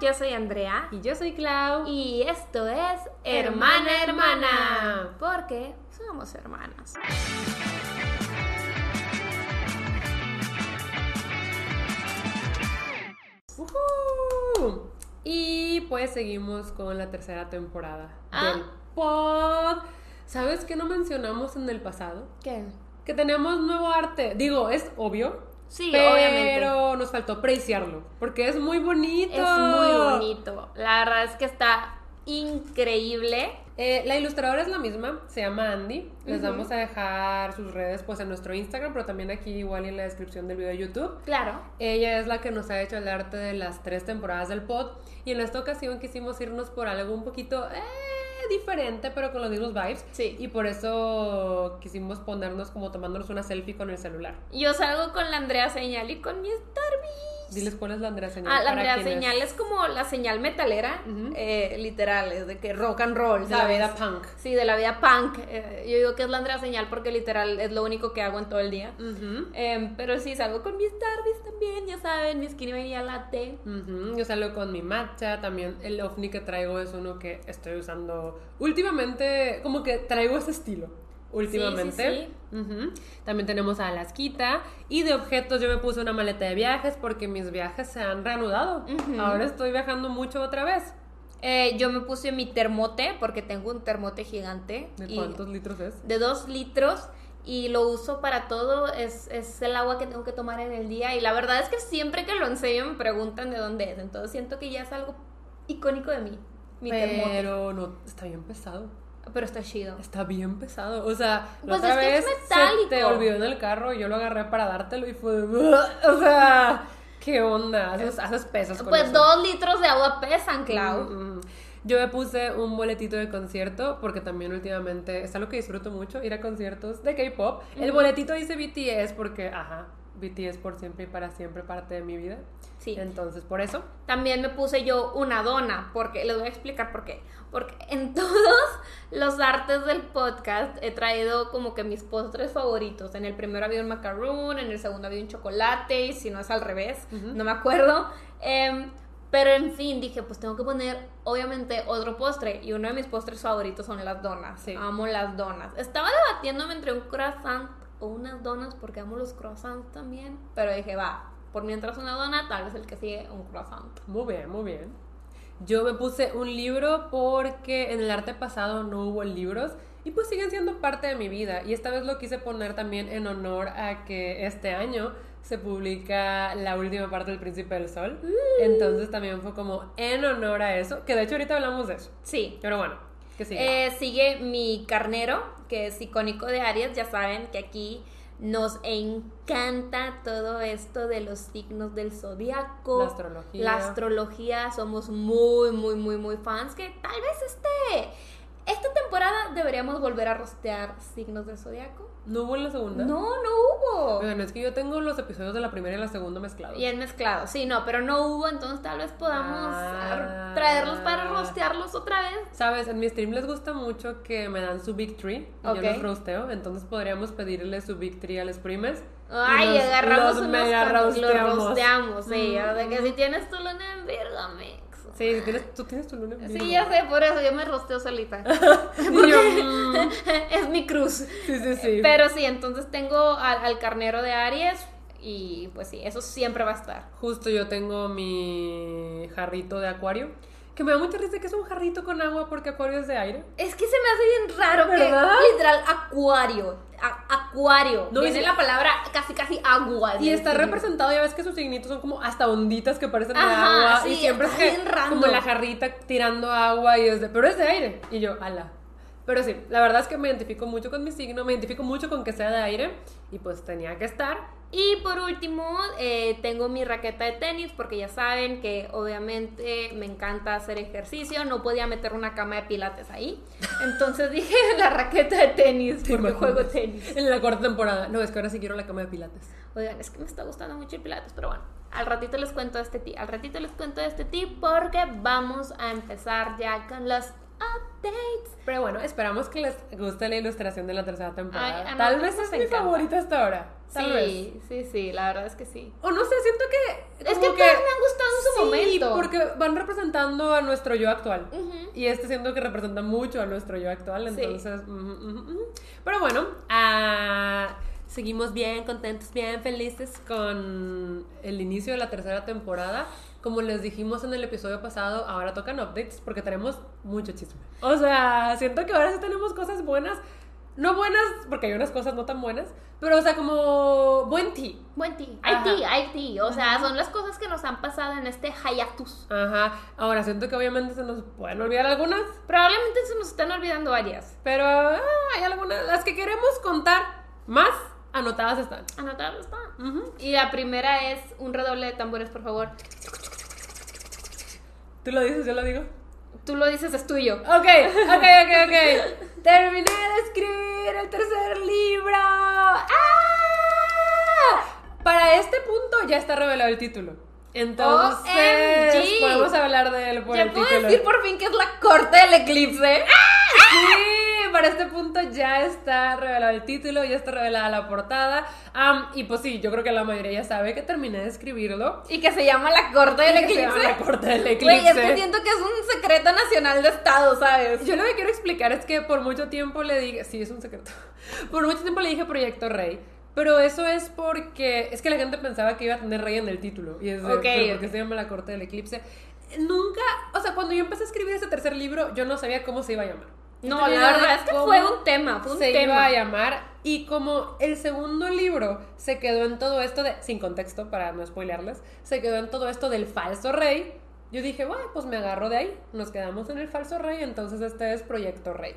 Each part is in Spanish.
yo soy Andrea. Y yo soy Clau. Y esto es Hermana Hermana. Porque somos hermanas. ¡Uhú! Y pues seguimos con la tercera temporada Ah. del pod. ¿Sabes qué no mencionamos en el pasado? ¿Qué? Que tenemos nuevo arte. Digo, es obvio. Sí, pero obviamente. nos faltó apreciarlo. Porque es muy bonito. Es muy bonito. La verdad es que está increíble. Eh, la ilustradora es la misma, se llama Andy. Les Ujú. vamos a dejar sus redes pues en nuestro Instagram, pero también aquí igual en la descripción del video de YouTube. Claro. Ella es la que nos ha hecho el arte de las tres temporadas del pod y en esta ocasión quisimos irnos por algo un poquito eh, diferente, pero con los mismos vibes. Sí. Y por eso quisimos ponernos como tomándonos una selfie con el celular. Yo salgo con la Andrea Señal y con mi Starbucks. Diles cuál es la Andrea señal. Ah, la Andrea Señal es como la señal metalera, Ujú. eh, literal, es de que rock and roll, de la ¿sabes? vida punk. Sí, de la vida punk. Eh, yo digo que es la Andrea Señal porque literal es lo único que hago en todo el día. Ujú. Em, pero sí, salgo con mis Starbucks también, ya saben, mi skinny vanilla latte. Ujú, Yo salgo con mi matcha, también el ovni que traigo es uno que estoy usando últimamente, como que traigo ese estilo últimamente. Ujú. También tenemos a Alasquita y de objetos yo me puse una maleta de viajes porque mis viajes se han reanudado. Ahora estoy viajando mucho otra vez. Eh, yo me puse mi termote porque tengo un termote gigante. ¿De cuántos litros es? de dos litros y lo uso para todo, es, es el agua que tengo que tomar en el día y la verdad es que siempre que lo enseño me preguntan de dónde es, entonces siento que ya es algo icónico de mí, mi termote, Pero no, está bien pesado. Pero está chido. Está bien pesado. O sea, la Pues otra es que vez es se metálico. te olvidó en el carro y yo lo agarré para dártelo y fue. O sea, ¿qué onda? Haces, haces pesas con Pues eso. dos litros de agua pesan, Clau. Mm, mm. Yo me puse un boletito de concierto porque también últimamente es algo que disfruto mucho, ir a conciertos de K-pop. El boletito dice BTS porque, ajá, BTS por siempre y para siempre parte de mi vida. Sí. Entonces, por eso. También me puse yo una dona, porque les voy a explicar por qué. Porque en todos los artes del podcast he traído como que mis postres favoritos. En el primero había un macaroon, en el segundo había un chocolate, y si no es al revés, no me acuerdo. Em, pero en fin, dije, pues tengo que poner obviamente otro postre. Y uno de mis postres favoritos son las donas. Sí. Amo las donas. Estaba debatiéndome entre un croissant o unas donas porque amo los croissants también. Pero dije, va, por mientras una dona, tal vez el que sigue un croissant. Muy bien, muy bien. Yo me puse un libro porque en el arte pasado no hubo libros y pues siguen siendo parte de mi vida. Y esta vez lo quise poner también en honor a que este año se publica la última parte del Príncipe del Sol. Entonces también fue como en honor a eso, que de hecho ahorita hablamos de eso. Sí. Pero bueno, sigue. Eh, sigue mi carnero, que es icónico de Aries. Ya saben que aquí nos encanta todo esto de los signos del zodiaco. La astrología. La astrología. Somos muy, muy, muy, muy fans. Que tal vez este. Esta temporada deberíamos volver a rostear signos del zodiaco. ¿No hubo en la segunda? No, no hubo. Bueno, es que yo tengo los episodios de la primera y la segunda mezclados. Bien mezclado, sí, no, pero no hubo, entonces tal vez podamos Ah. traerlos para rostearlos otra vez. Sabes, en mi stream les gusta mucho que me dan su Big Tree y yo los roasteo, entonces podríamos pedirle su Big Tree a los primes. y Ay, los- agarramos los unos mega los rosteamos, sí, Mm. de que si tienes tu luna en Virgo. Sí, tienes, tú tienes tu luna en Sí, ya sé, por eso yo me rosteo solita. Yo, es mi cruz. sí, sí, sí. Pero sí, entonces tengo al, al carnero de Aries y pues sí, eso siempre va a estar. Justo yo tengo mi jarrito de acuario, que me da mucha risa que es un jarrito con agua porque acuario es de aire. Es que se me hace bien raro ¿Verdad? que literal acuario, a- acuario, No, viene la palabra casi casi agua. Y está signo. representado, ya ves que sus signitos son como hasta onditas que parecen de agua. sí, y siempre es que como la jarrita tirando agua y es de, pero es de aire. Y yo, ala. Pero sí, la verdad es que me identifico mucho con mi signo, me identifico mucho con que sea de aire y pues tenía que estar. Y por último, eh, tengo mi raqueta de tenis porque ya saben que obviamente me encanta hacer ejercicio, no podía meter una cama de pilates ahí. Entonces dije la raqueta de tenis ¿Te porque imaginas? juego tenis. En la cuarta temporada. No, es que ahora sí quiero la cama de pilates. Oigan, es que me está gustando mucho el pilates, pero bueno, al ratito les cuento este tip, al ratito les cuento este tip porque vamos a empezar ya con los updates. Pero bueno, esperamos que les guste la ilustración de la tercera temporada. Ay, Tal vez es mi encanta. favorita hasta ahora. Tal vez. Sí, sí, sí, la verdad es que sí. O no sé, siento que. Es como que todas me han gustado en su sí, momento. porque van representando a nuestro yo actual. Y este siento que representa mucho a nuestro yo actual, Sí. entonces... ujú. Pero bueno, ah, seguimos bien contentos, bien felices con el inicio de la tercera temporada. Como les dijimos en el episodio pasado, ahora tocan updates porque tenemos mucho chisme. O sea, siento que ahora sí tenemos cosas buenas. No buenas, porque hay unas cosas no tan buenas, pero o sea, como buen tea. Buen. Ajá. Hay tea, hay tea. O sea, son las cosas que nos han pasado en este hiatus. Ajá. Ahora siento que obviamente se nos pueden olvidar algunas, Probablemente se nos están olvidando varias. Pero ah, hay algunas, las que queremos contar más, anotadas están. Anotadas están. Y la primera es un redoble de tambores, por favor. ¿Tú lo dices, yo lo digo? Tú lo dices, es tuyo. Ok, ok, ok, ok. Terminé de escribir el tercer libro. ¡Ah! Para este punto ya está revelado el título. Entonces, OMG. podemos hablar de él por ¿Ya el puedo título. decir por fin que es la corte del eclipse? Sí, para este punto ya está revelado el título, ya está revelada la portada. Am, y pues sí, yo creo que la mayoría ya sabe que terminé de escribirlo. Y que se llama la corte del Que se llama eclipse. La corte del eclipse. Güey, es que siento que es un secreto nacional de Estado, ¿sabes? Yo lo que quiero explicar es que por mucho tiempo le dije, sí, es un secreto. Por mucho tiempo le dije Proyecto Rey. Pero eso es porque es que la gente pensaba que iba a tener rey en el título. Y es de, Ok, pero ¿por qué ok. se llama La Corte del Eclipse? Nunca, o sea, cuando yo empecé a escribir ese tercer libro, yo no sabía cómo se iba a llamar. No, la verdad es que fue un tema, fue un se tema. iba a llamar. Y como el segundo libro se quedó en todo esto de, sin contexto para no spoilearles, se quedó en todo esto del falso rey, yo dije, bueno, pues me agarro de ahí, nos quedamos en el falso rey, entonces este es Proyecto Rey.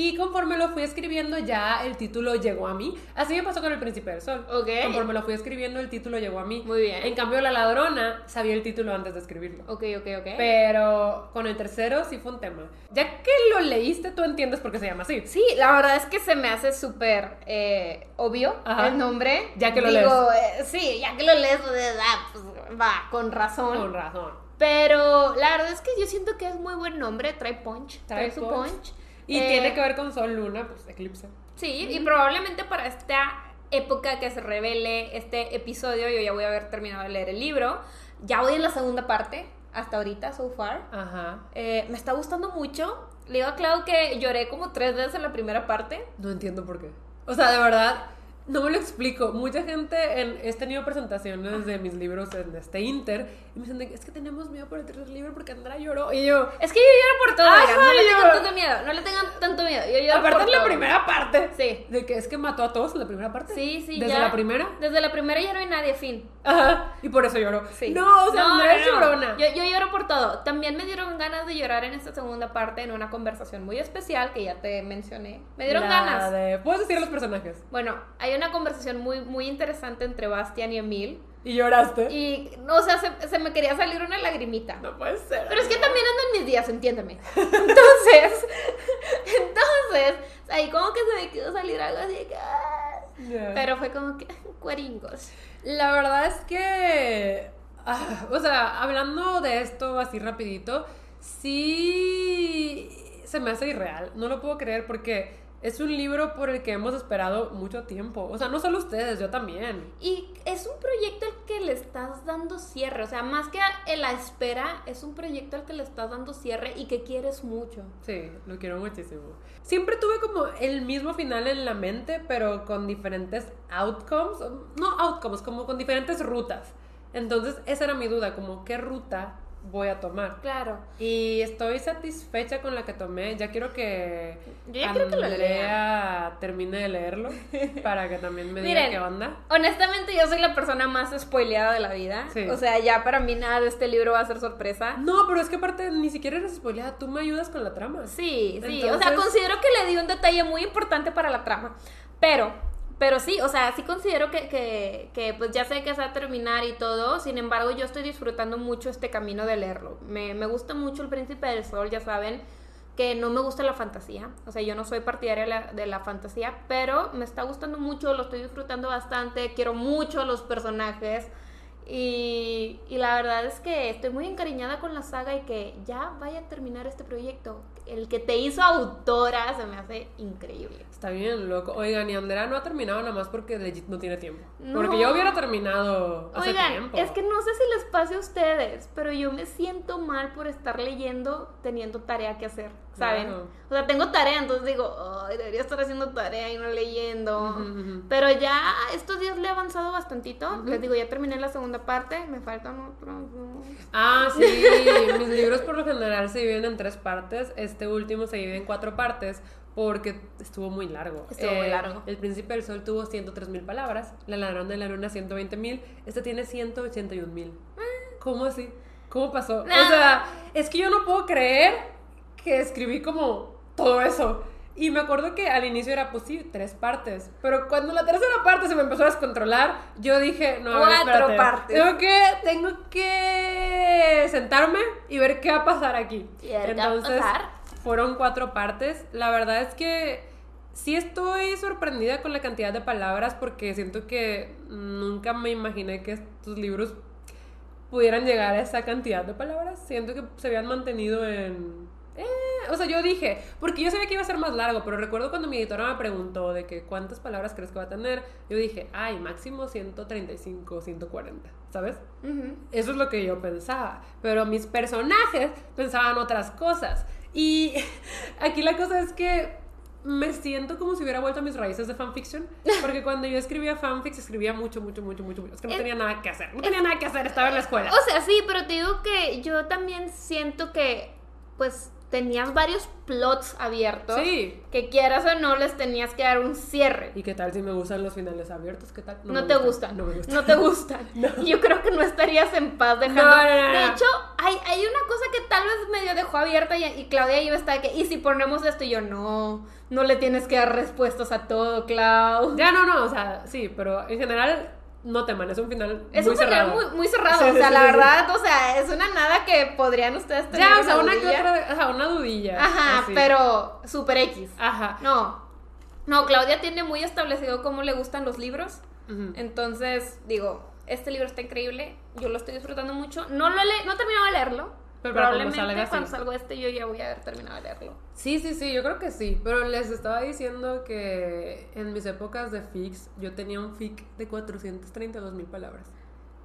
Y conforme lo fui escribiendo, ya el título llegó a mí. Así me pasó con El Príncipe del Sol. Ok. Conforme lo fui escribiendo, el título llegó a mí. Muy bien. En cambio, La Ladrona sabía el título antes de escribirlo. Ok, ok, ok. Pero con el tercero sí fue un tema. Ya que lo leíste, tú entiendes por qué se llama así. Sí, la verdad es que se me hace súper eh, obvio Ajá. el nombre. Ya que lo Digo, eh, sí, ya que lo lees, pues, ah, pues, va, con razón. Con razón. Pero la verdad es que yo siento que es muy buen nombre, trae punch, trae, Trae su punch. punch. Y Eh, tiene que ver con Sol, Luna, pues eclipse. Sí, y probablemente para esta época que se revele este episodio, yo ya voy a haber terminado de leer el libro. Ya voy en la segunda parte, hasta ahorita, so far. Ajá. Eh, me está gustando mucho. Le digo a Clau que lloré como tres veces en la primera parte. No entiendo por qué. O sea, de verdad, no me lo explico. Mucha gente, en, he tenido presentaciones de mis libros en este Inter y me dicen, de es que tenemos miedo por el tercer libro porque Andra lloró. Y yo, Es que yo lloro por todo, oigan, no le tengan tanto miedo, no le tengan tanto miedo. Yo lloro aparte por en la todo. primera parte. Sí. De que es que mató a todos en la primera parte. Sí, sí, Desde ya. la primera. Desde la primera ya no hay nadie, fin. Ajá. Y por eso lloró. Sí. No, o sea, No, Andrea es no, llorona. Yo, yo lloro por todo. También me dieron ganas de llorar en esta segunda parte en una conversación muy especial que ya te mencioné. Me dieron La ganas. de- Puedes decir los personajes. Bueno, hay una conversación muy, muy interesante entre Bastian y Emil. Y lloraste. Y, no, o sea, se, se me quería salir una lagrimita. No puede ser. Pero es que también ando en mis días, entiéndeme. Entonces, entonces, ahí como que se me quedó salir algo así de que... Pero fue como que cueringos. La verdad es que, ah, o sea, hablando de esto así rapidito, sí se me hace irreal. No lo puedo creer porque es un libro por el que hemos esperado mucho tiempo. O sea, no solo ustedes, yo también. Y es un proyecto al que le estás dando cierre, o sea, más que la espera, es un proyecto al que le estás dando cierre y que quieres mucho. Sí, lo quiero muchísimo. Siempre tuve como el mismo final en la mente, pero con diferentes outcomes. No outcomes, como con diferentes rutas. Entonces, esa era mi duda, como qué ruta voy a tomar. Claro. Y estoy satisfecha con la que tomé. Ya quiero que Yo ya quiero que lo Andrea termine de leerlo para que también me diga Miren, qué onda. Honestamente, yo soy la persona más spoileada de la vida. Sí. O sea, ya para mí nada de este libro va a ser sorpresa. No, pero es que aparte ni siquiera eres spoileada. Tú me ayudas con la trama. Sí, sí. O sea, considero que le di un detalle muy importante para la trama. Pero, pero sí, o sea, sí considero que, que, que, pues ya sé que se va a terminar y todo. Sin embargo, yo estoy disfrutando mucho este camino de leerlo. Me, me gusta mucho El Príncipe del Sol, ya saben que no me gusta la fantasía. O sea, yo no soy partidaria de la, fantasía, pero me está gustando mucho, lo estoy disfrutando bastante. Quiero mucho los personajes. Y, y la verdad es que estoy muy encariñada con la saga y que ya vaya a terminar este proyecto. El que te hizo autora se me hace increíble. Está bien, loco. Oigan, y Andrea no ha terminado nada más porque legit no tiene tiempo. No. Porque yo hubiera terminado hace Oigan, tiempo. es que no sé si les pase a ustedes, pero yo me siento mal por estar leyendo teniendo tarea que hacer, ¿saben? Claro. O sea, tengo tarea, entonces digo, ay, debería estar haciendo tarea y no leyendo. Pero ya estos días le he avanzado bastantito. Les digo, ya terminé la segunda parte, me faltan otros dos. Ah, sí. Mis libros por lo general se dividen en tres partes. Este último se divide en cuatro partes porque estuvo muy largo. Eh, Estuvo muy largo. El Príncipe del Sol tuvo 103 mil palabras. La Ladrón de la Luna 120 mil. Este tiene 181 mil. ¿Cómo así? ¿Cómo pasó? Nah. O sea, es que yo no puedo creer que escribí como todo eso. Y me acuerdo que al inicio era, pues sí, tres partes. Pero cuando la tercera parte se me empezó a descontrolar, yo dije, no, ver, Cuatro partes. Tengo que, tengo que sentarme y ver qué va a pasar aquí. Y a pasar. fueron cuatro partes. La verdad es que sí estoy sorprendida con la cantidad de palabras porque siento que nunca me imaginé que estos libros pudieran llegar a esa cantidad de palabras. Siento que se habían mantenido en... eh, o sea, yo dije, porque yo sabía que iba a ser más largo, pero recuerdo cuando mi editora me preguntó de que cuántas palabras crees que va a tener, yo dije, ay, máximo 135, 140, ¿sabes? Ujú. Eso es lo que yo pensaba. Pero mis personajes pensaban otras cosas. Y aquí la cosa es que me siento como si hubiera vuelto a mis raíces de fanfiction. Porque cuando yo escribía fanfics, escribía mucho, mucho, mucho, mucho. Es que no Es- tenía nada que hacer. No tenía nada que hacer, estaba en la escuela. O sea, sí, pero te digo que yo también siento que, pues, tenías varios plots abiertos. Sí. Que quieras o no, les tenías que dar un cierre. ¿Y qué tal si me gustan los finales abiertos? ¿Qué tal? No, te gustan. No me gustan. No te gustan. No. Yo creo que no estarías en paz dejando. No, De hecho, hay, hay una cosa que tal vez medio dejó abierta y, y Claudia iba a estar que, ¿y si ponemos esto? Y yo, no, no le tienes que dar respuestas a todo, Clau. Ya no, no, o sea, sí, pero en general no teman, es un final Es muy un final cerrado. muy, muy cerrado, Sí, o sea, sí, la sí, verdad, o sea, es una nada que podrían ustedes tener. Ya, o sea, una que otra, o sea, una dudilla. Ajá, así. pero super X. Ajá. No, no, Claudia tiene muy establecido cómo le gustan los libros. Entonces, digo, este libro está increíble, yo lo estoy disfrutando mucho. No lo le no he terminado de leerlo. Pero para cuando Probablemente salga, cuando salga este yo ya voy a haber terminado de leerlo. Sí, sí, sí, yo creo que sí. Pero les estaba diciendo que en mis épocas de fics, yo tenía un fic de 432 mil palabras.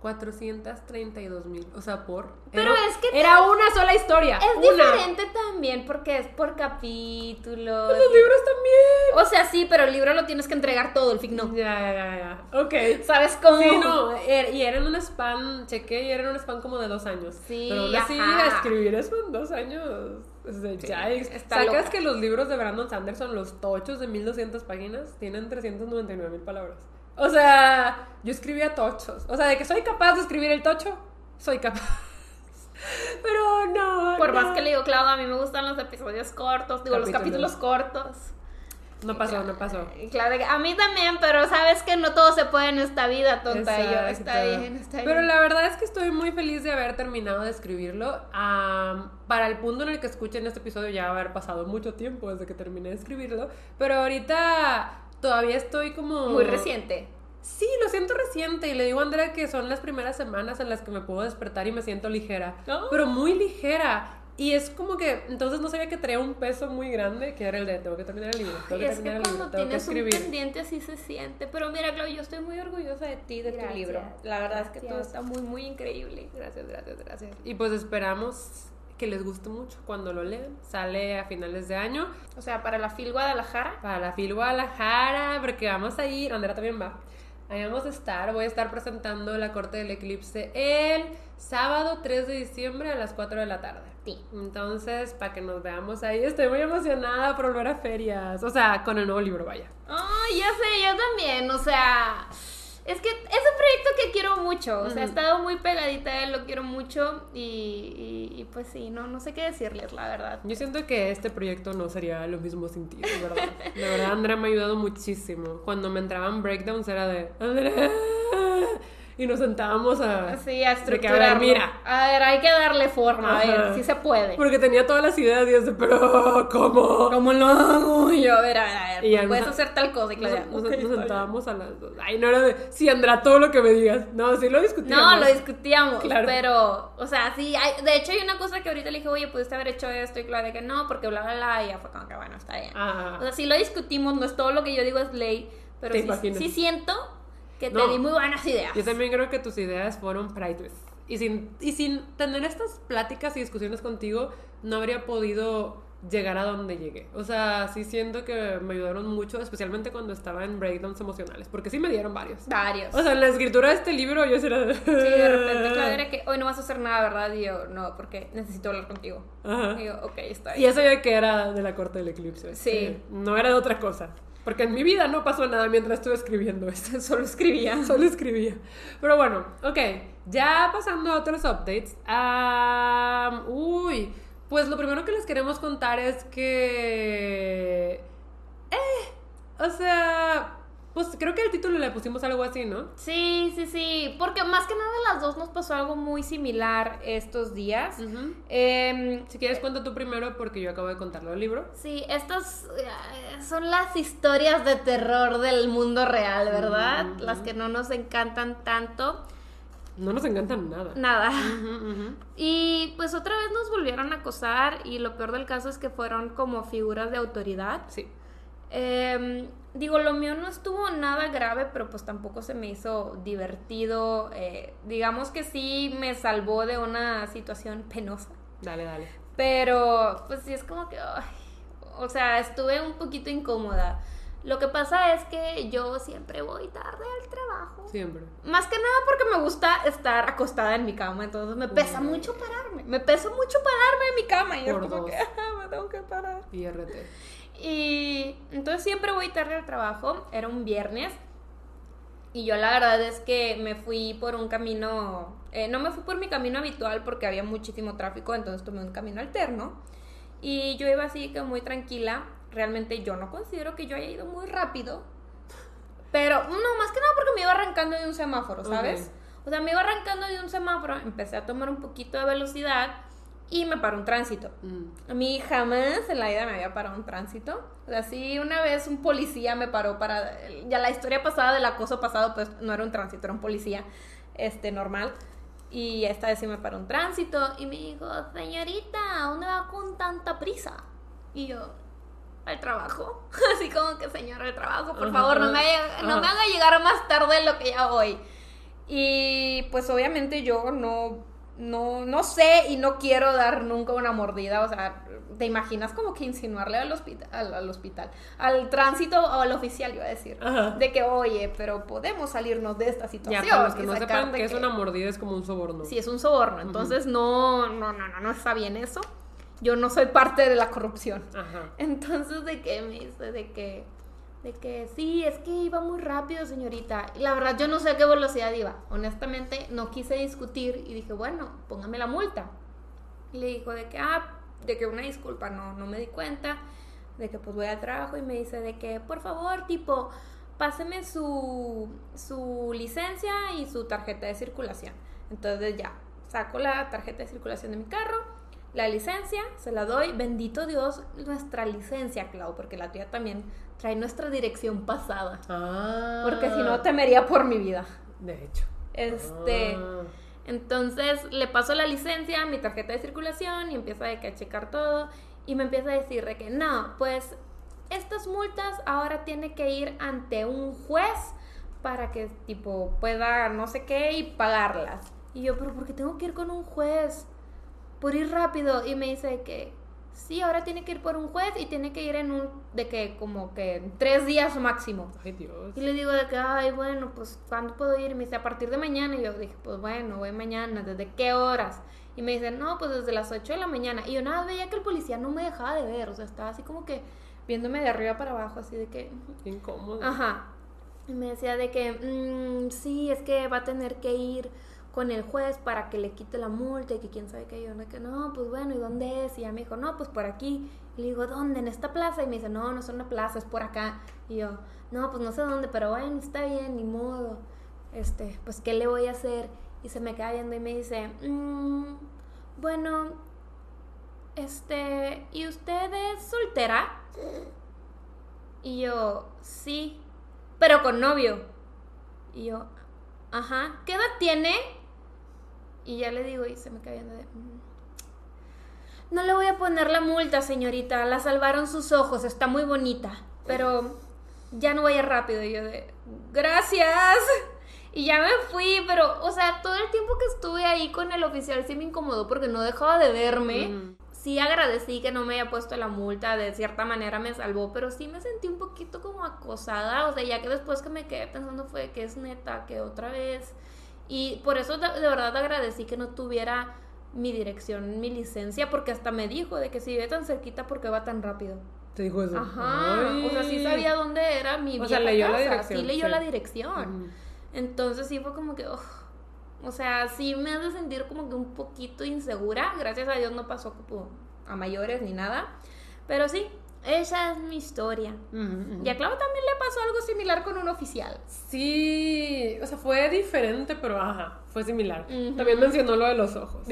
432 mil. O sea, por. Pero era, es que Era una sola historia. Es una. diferente también porque es por capítulos. Pues Los libros también. O sea, sí, pero el libro lo tienes que entregar todo, el fic no. Ya, ya, ya, ya. Ok. ¿Sabes cómo? Sí, no, er- y era en un span, chequé, y era en un span como de dos años. Sí, Pero aún así, ajá. escribir eso en dos años. O sea, Sí, yikes. está ¿Sacas loca. que los libros de Brandon Sanderson, los tochos de 1200 páginas, tienen 399 mil palabras? O sea, yo escribía tochos. O sea, de que soy capaz de escribir el tocho, soy capaz. Pero no. Por no. más que le digo, Claudia, a mí me gustan los episodios cortos, digo, los Capítulos. cortos. No pasó, no pasó. Claudia, a mí también, pero sabes que no todo se puede en esta vida, tonta. Y yo, está Exacto. bien, está Pero bien. la verdad es que estoy muy feliz de haber terminado de escribirlo. Am, para el punto en el que escuchen este episodio ya va a haber pasado mucho tiempo desde que terminé de escribirlo. Pero ahorita todavía estoy como... Muy reciente. Sí, lo siento reciente y le digo a Andrea que son las primeras semanas en las que me puedo despertar y me siento ligera. Oh. Pero muy ligera. Y es como que entonces no sabía que traía un peso muy grande, que era el de tengo que terminar el libro, tengo que es que el cuando libro, tengo que tienes un pendiente así se siente. Pero mira, Claudia, yo estoy muy orgullosa de ti, de Gracias, tu libro. La verdad es que todo gracias. está muy, muy increíble. Gracias, gracias, gracias. Y pues esperamos que les guste mucho cuando lo lean. Sale a finales de año O sea, para la FIL Guadalajara. para la FIL Guadalajara, porque vamos a ir, Andrea también va. Ahí vamos a estar, voy a estar presentando la corte del eclipse el sábado 3 de diciembre a las 4 de la tarde. Sí. Entonces, para que nos veamos ahí, estoy muy emocionada por volver a ferias. O sea, con el nuevo libro, vaya. Ay, ya sé, yo también. O sea, es que es un proyecto que quiero mucho. O sea, he Ujú. estado muy pegadita a él, lo quiero mucho. Y, y- y, pues sí, no, no sé qué decirles, la verdad. Yo siento que este proyecto no sería lo mismo sin ti, de verdad. De verdad, Andrea me ha ayudado muchísimo. Cuando me entraban breakdowns era de, Andrea. Y nos sentábamos a... Sí, a de que, estructurar. a ver, mira. A ver, hay que darle forma, a ver, Ajá. si se puede. Porque tenía todas las ideas y yo de, pero ¿cómo? ¿Cómo lo hago? Y yo, a ver, a ver, a ver, Y puedes hacer tal cosa. Y Claudia, nos- "Ok, nos está bien". sentábamos a las dos. Ay, no era de, sí, Andra, todo lo que me digas. No, sí lo discutíamos. No, lo discutíamos, Claro. pero, o sea, sí, hay, de hecho hay una cosa que ahorita le dije, oye, pudiste haber hecho esto, y Claudia que no, porque bla, bla, bla, y ya fue como que, bueno, está bien. Ah. O sea, sí lo discutimos, no es todo lo que yo digo es ley, pero sí, sí siento que No. te di muy buenas ideas. Yo también creo que tus ideas fueron priceless. Y sin, y sin tener estas pláticas y discusiones contigo, no habría podido llegar a donde llegué. O sea, sí siento que me ayudaron mucho, especialmente cuando estaba en breakdowns emocionales, porque sí me dieron varios. Varios. O sea, en la escritura de este libro yo sí era. Sí, de repente Claudia era que hoy no vas a hacer nada, ¿verdad? Y yo, no, porque necesito hablar contigo. Ajá. Y yo, ok, está Y bien. eso ya que era de la corte del eclipse. Sí. Eh, No era de otra cosa. Porque en mi vida no pasó nada mientras estuve escribiendo esto. Solo escribía. Solo escribía. Pero bueno, ok. Ya pasando a otros updates. ah, uy, pues lo primero que les queremos contar es que... Eh, o sea, pues creo que el título le pusimos algo así, ¿no? Sí, sí, sí. Porque más que nada las dos nos pasó algo muy similar estos días. Em, Si quieres cuenta tú primero porque yo acabo de contarlo del libro. Sí, estas eh, son las historias de terror del mundo real, ¿verdad? Las que no nos encantan tanto. No nos encantan nada. Nada. Y pues otra vez nos volvieron a acosar y lo peor del caso es que fueron como figuras de autoridad. Sí. Em, digo, lo mío no estuvo nada grave, pero pues tampoco se me hizo divertido. Eh, digamos que sí me salvó de una situación penosa. Dale, dale. Pero, pues sí, es como que, ay, o sea, estuve un poquito incómoda. Lo que pasa es que yo siempre voy tarde al trabajo. Siempre. Más que nada porque me gusta estar acostada en mi cama, entonces me pesa Uy. mucho pararme. Me pesa mucho pararme en mi cama y es Por como dos. que "Ah, me tengo que parar. IRT. Y entonces siempre voy tarde al trabajo, era un viernes. Y yo la verdad es que me fui por un camino, eh, no me fui por mi camino habitual porque había muchísimo tráfico, entonces tomé un camino alterno. Y yo iba así que muy tranquila. Realmente yo no considero que yo haya ido muy rápido. Pero no, más que nada porque me iba arrancando de un semáforo, ¿sabes? O sea, me iba arrancando de un semáforo, empecé a tomar un poquito de velocidad y me paró un tránsito. Mm. A mí jamás en la vida me había parado un tránsito. O sea, sí, una vez un policía me paró para... Ya la historia pasada del acoso pasado, pues no era un tránsito, era un policía este, normal. Y esta vez sí me paró un tránsito y me dijo, señorita, ¿a dónde va con tanta prisa? Y yo, al trabajo. Así como que, señora, al trabajo, por favor, no me, no me haga llegar más tarde de lo que ya voy. Y pues obviamente yo no, no, no sé y no quiero dar nunca una mordida. O sea, ¿te imaginas como que insinuarle al hospital, al, al hospital, al tránsito o al oficial, iba a decir? Ajá. De que, oye, pero podemos salirnos de esta Ya, situación. para los que no sepan que es una mordida, es como un soborno. Sí, es un soborno. Entonces, no, no, no, no, no está bien eso. Yo no soy parte de la corrupción. Ajá. Entonces, ¿de qué me dice? De que, de que sí, es que iba muy rápido, señorita. Y la verdad, yo no sé a qué velocidad iba. Honestamente, no quise discutir y dije, bueno, póngame la multa. Y le dijo de que, ah, de que una disculpa, no, no me di cuenta. De que pues voy al trabajo y me dice de que, por favor, tipo, páseme su, su licencia y su tarjeta de circulación. Entonces ya, saco la tarjeta de circulación de mi carro, la licencia, se la doy. Bendito Dios, nuestra licencia, Clau, porque la tuya también trae nuestra dirección pasada. Ah. Porque si no, temería por mi vida. De hecho. Este. Ah. Entonces le paso la licencia, mi tarjeta de circulación y empieza de que a checar todo y me empieza a decir de que no, pues estas multas ahora tiene que ir ante un juez para que tipo pueda no sé qué y pagarlas. Y yo, pero ¿por qué tengo que ir con un juez? Por ir rápido. Y me dice que sí, ahora tiene que ir por un juez y tiene que ir en un, de que como que en tres días máximo. Ay, Dios. Y le digo de que, ay, bueno, pues, ¿cuándo puedo ir? Y me dice, a partir de mañana. Y yo dije, pues, bueno, voy mañana. ¿Desde qué horas? Y me dice, no, pues, desde las 8 de la mañana. Y yo nada, veía que el policía no me dejaba de ver. O sea, estaba así como que viéndome de arriba para abajo, así de que... Incómodo. Ajá. Y me decía de que, "Mm, sí, es que va a tener que ir con el juez para que le quite la multa y que quién sabe qué. Yo, de que no, pues bueno, ¿y dónde es? Y ella me dijo, no, pues por aquí. Y le digo, ¿dónde? ¿En esta plaza? Y me dice, no, no es una plaza, es por acá. Y yo, no, pues no sé dónde, pero bueno, está bien, ni modo. este, pues, ¿qué le voy a hacer? Y se me queda viendo y me dice, "Mm, bueno, este, ¿y usted es soltera? Y yo, sí, pero con novio. Y yo, ajá, ¿qué edad tiene? Y ya le digo y se me viendo de... "Mm, No le voy a poner la multa, señorita, la salvaron sus ojos, está muy bonita, pero ya no vaya rápido. Y yo de, gracias. Y ya me fui, pero, o sea, todo el tiempo que estuve ahí con el oficial sí me incomodó porque no dejaba de verme. Sí agradecí que no me haya puesto la multa, de cierta manera me salvó, pero sí me sentí un poquito como acosada, o sea, ya que después que me quedé pensando fue que es neta, que otra vez. Y por eso de, de verdad agradecí que no tuviera mi dirección, mi licencia, porque hasta me dijo de que si vive tan cerquita, ¿por qué va tan rápido? Te dijo eso. Ajá, o sea, sí sabía dónde era mi O sea, leyó la casa, dirección, sí leyó sí. la dirección. Entonces sí fue como que, ugh. o sea, sí me hace sentir como que un poquito insegura. Gracias a Dios no pasó como a mayores ni nada. Pero sí, esa es mi historia. Ujú, ujú. Y a Clau también le pasó algo similar con un oficial. Sí, o sea, fue diferente, pero ajá, fue similar. También mencionó lo de los ojos.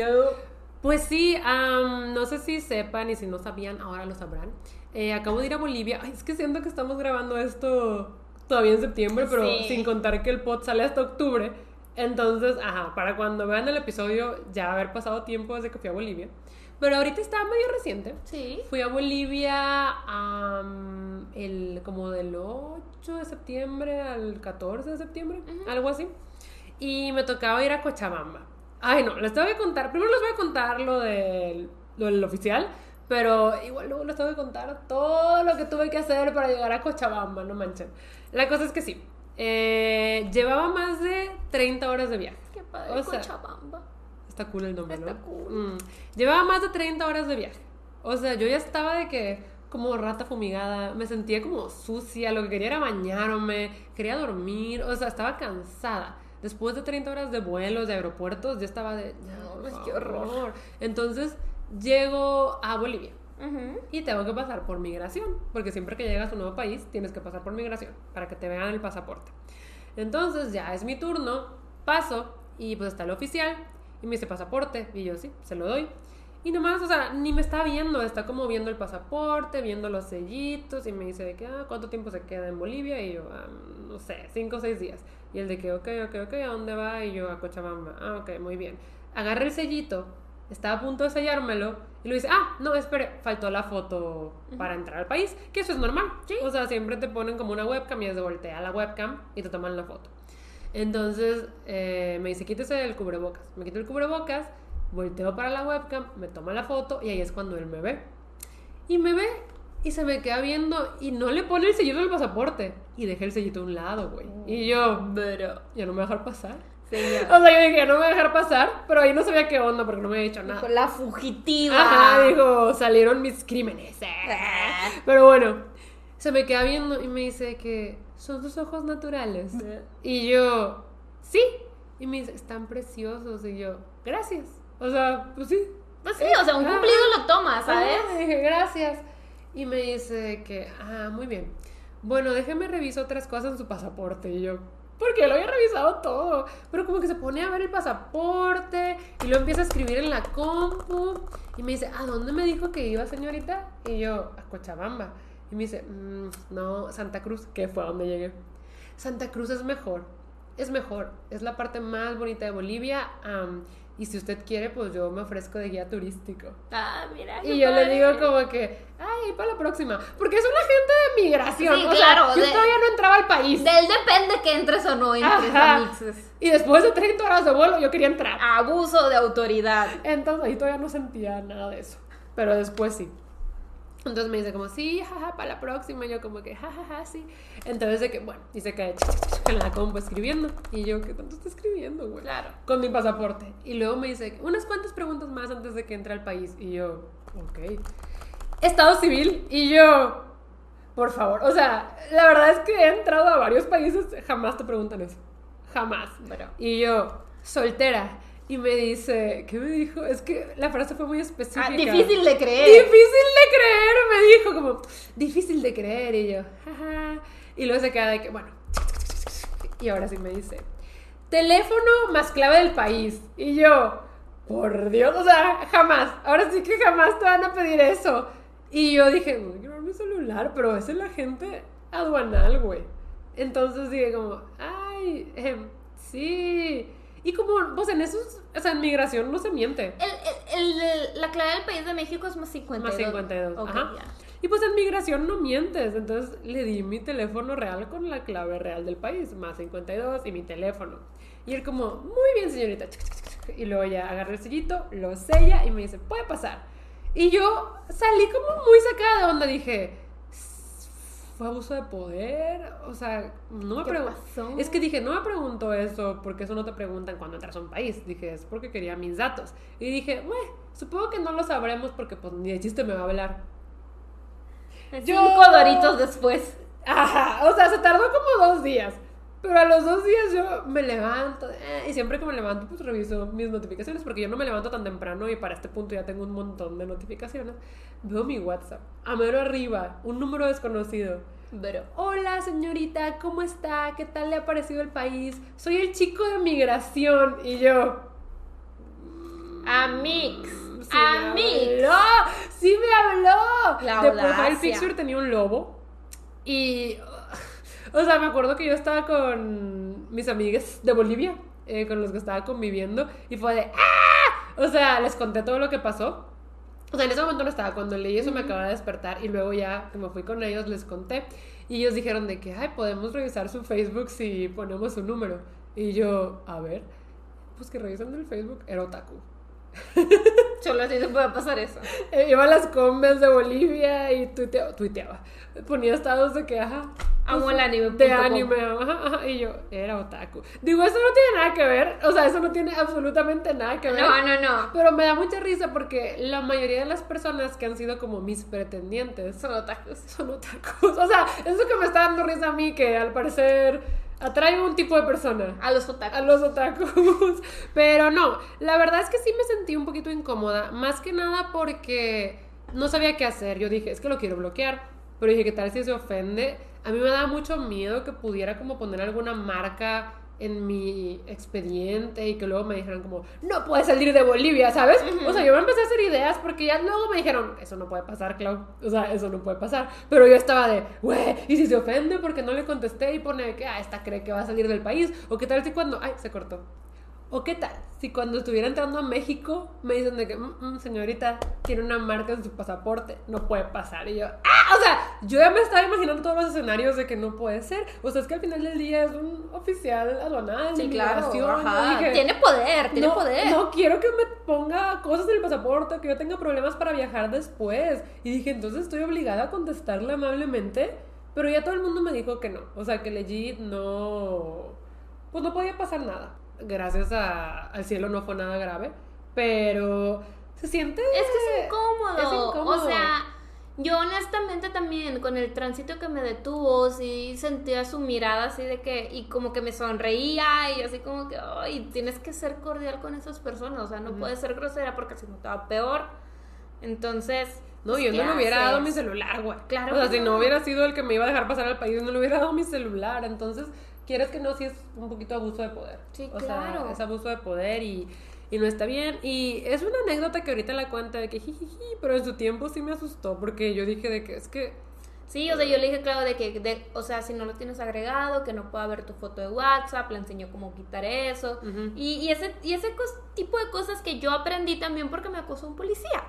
Pues sí, am, no sé si sepan y si no sabían, ahora lo sabrán. Eh, acabo de ir a Bolivia. Ay, es que siento que estamos grabando esto todavía en septiembre, pero Sí. sin contar que el pod sale hasta octubre. Entonces, ajá, para cuando vean el episodio ya haber pasado tiempo desde que fui a Bolivia. Pero ahorita está medio reciente. Sí. Fui a Bolivia am, el, como del 8 de septiembre al 14 de septiembre, algo así. Y me tocaba ir a Cochabamba. Ay, no, les tengo que contar. Primero les voy a contar lo del, lo del oficial, pero igual luego les tengo que contar todo lo que tuve que hacer para llegar a Cochabamba, no manchen. La cosa es que sí, eh, llevaba más de 30 horas de viaje. Qué padre, O sea, Cochabamba. Está cool el nombre, Está ¿no? cool. Mm. Llevaba más de 30 horas de viaje. O sea, yo ya estaba de que como rata fumigada, me sentía como sucia, lo que quería era bañarme, quería dormir, o sea, estaba cansada. Después de 30 horas de vuelos, de aeropuertos, yo estaba de... "Ya, por Ay, qué horror. favor". Entonces, llego a Bolivia Ujú. y tengo que pasar por migración, porque siempre que llegas a un nuevo país tienes que pasar por migración para que te vean el pasaporte. Entonces ya es mi turno, paso y pues está el oficial y me dice pasaporte y yo sí, se lo doy. Y nomás, o sea, ni me está viendo, está como viendo el pasaporte, viendo los sellitos y me dice de que, ah, ¿cuánto tiempo se queda en Bolivia? Y yo, "Ah, no sé, cinco o seis días. Y el de que, ok, ok, ok, ¿a dónde va? Y yo, a Cochabamba. Ah, ok, muy bien. Agarré el sellito, estaba a punto de sellármelo y lo dice, ah, no, espere, faltó la foto para entrar al país, que eso es normal. O sea, siempre te ponen como una webcam y es de voltea la webcam y te toman la foto. Entonces eh, me dice, quítese el cubrebocas. Me quito el cubrebocas, volteo para la webcam, me toma la foto y ahí es cuando él me ve. Y me ve y se me queda viendo y no le pone el sellito del pasaporte. Y dejé el sellito a un lado, güey. Y yo, Pero, ya no me va a dejar pasar. señor. O sea, yo dije, ya no me va a dejar pasar, pero ahí no sabía qué onda porque no me había dicho nada. La fugitiva. Ajá, dijo, salieron mis crímenes. eh. Ah. Pero bueno, se me queda viendo y me dice que son tus ojos naturales. Y yo, sí. Y me dice, están preciosos. Y yo, gracias. O sea, pues sí. Pues sí, o sea, un Ajá. cumplido lo tomas, ¿sabes? Ajá, dije, gracias. Y me dice que, ah, muy bien. Bueno, déjeme reviso otras cosas en su pasaporte. Y yo, porque lo había revisado todo. Pero como que se pone a ver el pasaporte y lo empieza a escribir en la compu. Y me dice, ¿a dónde me dijo que iba, señorita? Y yo, a Cochabamba. Y me dice, "Mm, no, Santa Cruz, que fue a donde llegué. Santa Cruz es mejor. Es mejor. Es la parte más bonita de Bolivia. y si usted quiere, pues yo me ofrezco de guía turístico. Ah, mira. Y yo le digo como que, ay, para la próxima. Porque es una gente de migración. Sí, o sea, claro, yo de- todavía no entraba al país. De él depende que entres o no entres a mixes. Y después de 30 horas de vuelo, yo quería entrar. Abuso de autoridad. Entonces ahí todavía no sentía nada de eso. Pero después sí. Entonces me dice como, sí, jaja, para la próxima. Y yo como que, jajaja, sí. Entonces de que, bueno, y se cae en la compu escribiendo. Y yo, ¿qué tanto está escribiendo, güey? Claro. Con mi pasaporte. Y luego me dice, unas cuantas preguntas más antes de que entre al país. Y yo, ok. Estado civil. Y yo, por favor. O sea, la verdad es que he entrado a varios países, jamás te preguntan eso. Jamás. Pero- Y yo, soltera. Y me dice, ¿qué me dijo? Es que la frase fue muy específica. Ah, difícil de creer. Difícil de creer, me dijo, como, difícil de creer. Y yo, jaja. Y luego se queda de que, bueno. Y ahora sí me dice, teléfono más clave del país. Y yo, por Dios, o sea, jamás. Ahora sí que jamás te van a pedir eso. Y yo dije, no quiero mi celular, pero es la gente aduanal, güey. Entonces dije como, ay, em, sí. Y como, pues en esos, o sea, en migración no se miente. El, el- el- la clave del país de México es más 52. Más 52, Ok, ajá. ya. Y pues en migración no mientes. Entonces le di mi teléfono real con la clave real del país, más 52 y mi teléfono. Y él como, muy bien señorita. Y luego ya agarra el sellito, lo sella y me dice, puede pasar. Y yo salí como muy sacada de onda. Dije, ¿fue abuso de poder? O sea, no me ¿Qué preguntó. Es que dije, no me preguntó eso porque eso no te preguntan cuando entras a un país. Dije, es porque quería mis datos. Y dije, bueno, supongo que no lo sabremos porque pues ni de chiste me va a hablar. Yo- Cinco doritos después. Ajá, o sea, se tardó como dos días. Pero a los dos días yo me levanto eh, y siempre que me levanto pues reviso mis notificaciones porque yo no me levanto tan temprano y para este punto ya tengo un montón de notificaciones. Veo mi WhatsApp, a mero arriba, un número desconocido. Pero. Hola señorita, ¿cómo está? ¿Qué tal le ha parecido el país? Soy el chico de migración y yo... Amix. "Mm, Sí habló, sí me habló. La de profile audacia. picture tenía un lobo y, o sea, me acuerdo que yo estaba con mis amigas de Bolivia, eh, con los que estaba conviviendo y fue de ¡ah! O sea, les conté todo lo que pasó. O sea, en ese momento no estaba. Cuando leí eso me acababa de despertar y luego ya que me fui con ellos les conté. Y ellos dijeron de que, ay, podemos revisar su Facebook si ponemos su número. Y yo, a ver, pues que revisen el Facebook. Era otaku. Solo así se puede pasar eso. Eh, Iba a las combes de Bolivia y tuiteaba, tuiteaba. Ponía estados de que, ajá. Amo el anime com. anime, ajá, ajá. Y yo, era otaku. Digo, eso no tiene nada que ver. O sea, eso no tiene absolutamente nada que ver. No, no, no. Pero me da mucha risa porque la mayoría de las personas que han sido como mis pretendientes Son otakus. son otakus. O sea, eso que me está dando risa a mí, que al parecer atrae un tipo de persona. A los otakus. A los otakus. Pero no, la verdad es que sí me sentí un poquito incómoda. Más que nada porque no sabía qué hacer. Yo dije, es que lo quiero bloquear. Pero dije, ¿qué tal si se ofende? A mí me da mucho miedo que pudiera como poner alguna marca en mi expediente y que luego me dijeran como, no puedes salir de Bolivia, ¿sabes? O sea, yo me empecé a hacer ideas porque ya luego me dijeron, eso no puede pasar, Clau. O sea, eso no puede pasar. Pero yo estaba de, güey, ¿y si se ofende porque no le contesté y pone que, ah, esta cree que va a salir del país? ¿O qué tal si cuando, ay, se cortó? ¿O qué tal si cuando estuviera entrando a México me dicen de que, "Mm, mm, señorita, tiene una marca en su pasaporte, no puede pasar? Y yo, ¡ah! O sea, yo ya me estaba imaginando todos los escenarios de que no puede ser. O sea, es que al final del día es un oficial aduanal, Sí, claro. ajá. dije, Tiene poder, tiene no, poder. No quiero que me ponga cosas en el pasaporte, que yo tenga problemas para viajar después. Y dije, entonces estoy obligada a contestarle amablemente. Pero ya todo el mundo me dijo que no. O sea, que legit no. Pues no podía pasar nada. Gracias a- al cielo no fue nada grave. Pero se siente. Es que es incómodo. Es incómodo. O sea, yo honestamente también con el tránsito que me detuvo, sí sentía su mirada así de que, y como que me sonreía y así como que, ay, tienes que ser cordial con esas personas, o sea, no puedes ser grosera porque si no te va peor. Entonces... No, pues, yo ¿qué no le hubiera dado mi celular, güey. Claro O sea, si no no. hubiera sido el que me iba a dejar pasar al país, no le hubiera dado mi celular. Entonces, quieres que no, sí es un poquito abuso de poder. Sí, o claro. sea, es abuso de poder y, y no está bien. Y es una anécdota que ahorita la cuenta de que jijiji, pero en su tiempo sí me asustó porque yo dije de que es que. Sí, o sea, yo le dije, claro, de que, de- o sea, si no lo tienes agregado, que no pueda ver tu foto de WhatsApp, le enseñó cómo quitar eso. Y, y ese, y ese cos- tipo de cosas que yo aprendí también porque me acusó un policía.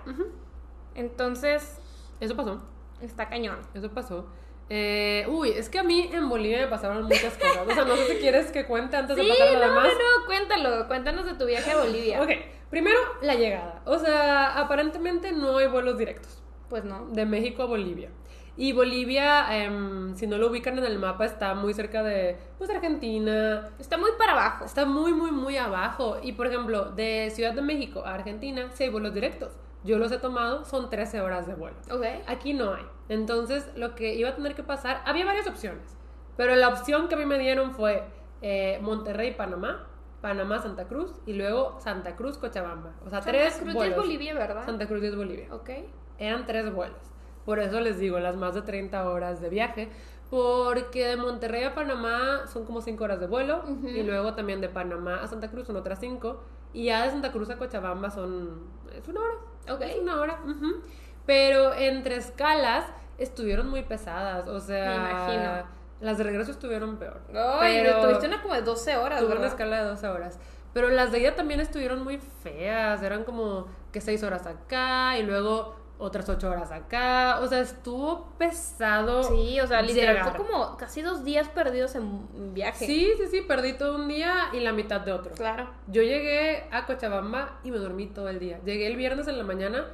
Entonces, Eso pasó. está cañón. Eso pasó. Eh, uy, es que a mí en Bolivia me pasaron muchas cosas. O sea, no sé si quieres que cuente antes Sí, de pasar a lo no, demás. no, no, cuéntalo, cuéntanos de tu viaje a Bolivia. Ok, primero la llegada. O sea, aparentemente no hay vuelos directos. Pues no. de México a Bolivia. Y Bolivia, em, si no lo ubican en el mapa, está muy cerca de pues, Argentina. Está muy para abajo. Está muy, muy, muy abajo. Y por ejemplo, de Ciudad de México a Argentina, sí hay vuelos directos. Yo los he tomado, son 13 horas de vuelo. Ok. Aquí no hay. Entonces, lo que iba a tener que pasar, había varias opciones. Pero la opción que a mí me dieron fue eh, Monterrey, Panamá, Panamá, Santa Cruz y luego Santa Cruz, Cochabamba. O sea, Santa tres Cruz ya es vuelos. Bolivia, ¿verdad? Santa Cruz es Bolivia Ok. eran tres vuelos. Por eso les digo, las más de 30 horas de viaje. Porque de Monterrey a Panamá son como 5 horas de vuelo. Y luego también de Panamá a Santa Cruz son otras 5. Y ya de Santa Cruz a Cochabamba son. Es una hora. Ok. Es una hora. ujú. Pero entre escalas estuvieron muy pesadas. O sea. Me imagino. Las de regreso estuvieron peor. Ay, pero tuviste una como de 12 horas, tuve una escala de 12 horas. Pero las de ella también estuvieron muy feas. Eran como que 6 horas acá y luego otras 8 horas acá. O sea, estuvo pesado. Sí, o sea, literal, llegar. fue como casi dos días perdidos en viaje. Sí, sí, sí, perdí todo un día y la mitad de otro. Claro. Yo llegué a Cochabamba y me dormí todo el día. Llegué el viernes en la mañana.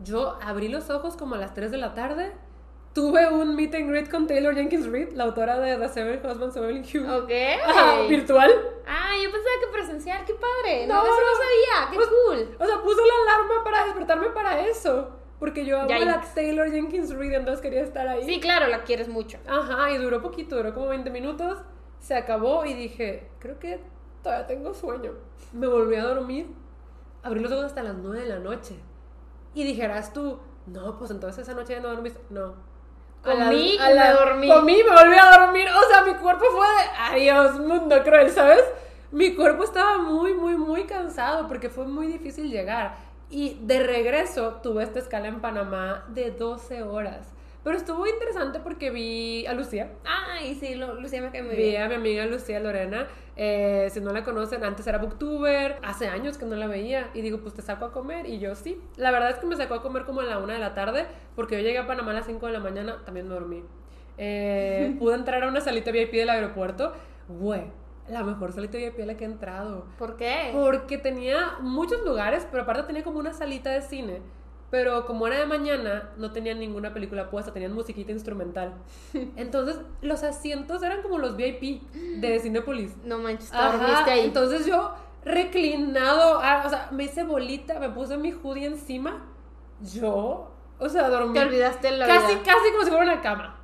Yo abrí los ojos como a las 3 de la tarde. Tuve un meet and greet con Taylor Jenkins Reid, la autora de The Seven Husbands of Evelyn Hugo. Ok. Ajá, virtual. Ah, yo pensaba que presencial, qué padre. No, No, eso no sabía, qué Pues, cool. O sea, puso la alarma para despertarme para eso. Porque yo amo la. Taylor Jenkins Reid, entonces quería estar ahí. Sí, claro, la quieres mucho. Ajá, y duró poquito, duró como 20 minutos. Se acabó y dije, creo que todavía tengo sueño. Me volví a dormir. Abrí los ojos hasta las 9 de la noche. Y dijeras tú, no, pues entonces esa noche ya no dormiste. No. A Comí las- y me dormí. Comí me volví a dormir. O sea, mi cuerpo fue de adiós, mundo cruel, ¿sabes? Mi cuerpo estaba muy, muy, muy cansado porque fue muy difícil llegar. Y de regreso tuve esta escala en Panamá de 12 horas. Pero estuvo interesante porque vi a Lucía. Ay, sí, lo- Lucía me cae muy Vi bien. a mi amiga Lucía Lorena. Eh, si no la conocen, antes era booktuber. Hace años que no la veía. Y digo, pues te saco a comer. Y yo sí. La verdad es que me sacó a comer como a la una de la tarde. Porque yo llegué a Panamá a las 5 de la mañana. También dormí. Eh, pude entrar a una salita VIP del aeropuerto. Güey, la mejor salita VIP a la que he entrado. ¿Por qué? Porque tenía muchos lugares, pero aparte tenía como una salita de cine. Pero como era de mañana, no tenían ninguna película puesta, tenían musiquita instrumental. Entonces, los asientos eran como los VIP de Cinepolis. No manches, te Ajá, dormiste ahí. Entonces yo, reclinado, ah, o sea, me hice bolita, me puse mi hoodie encima. Yo, o sea, dormí. Te olvidaste la Casi, vida. casi como si fuera una cama.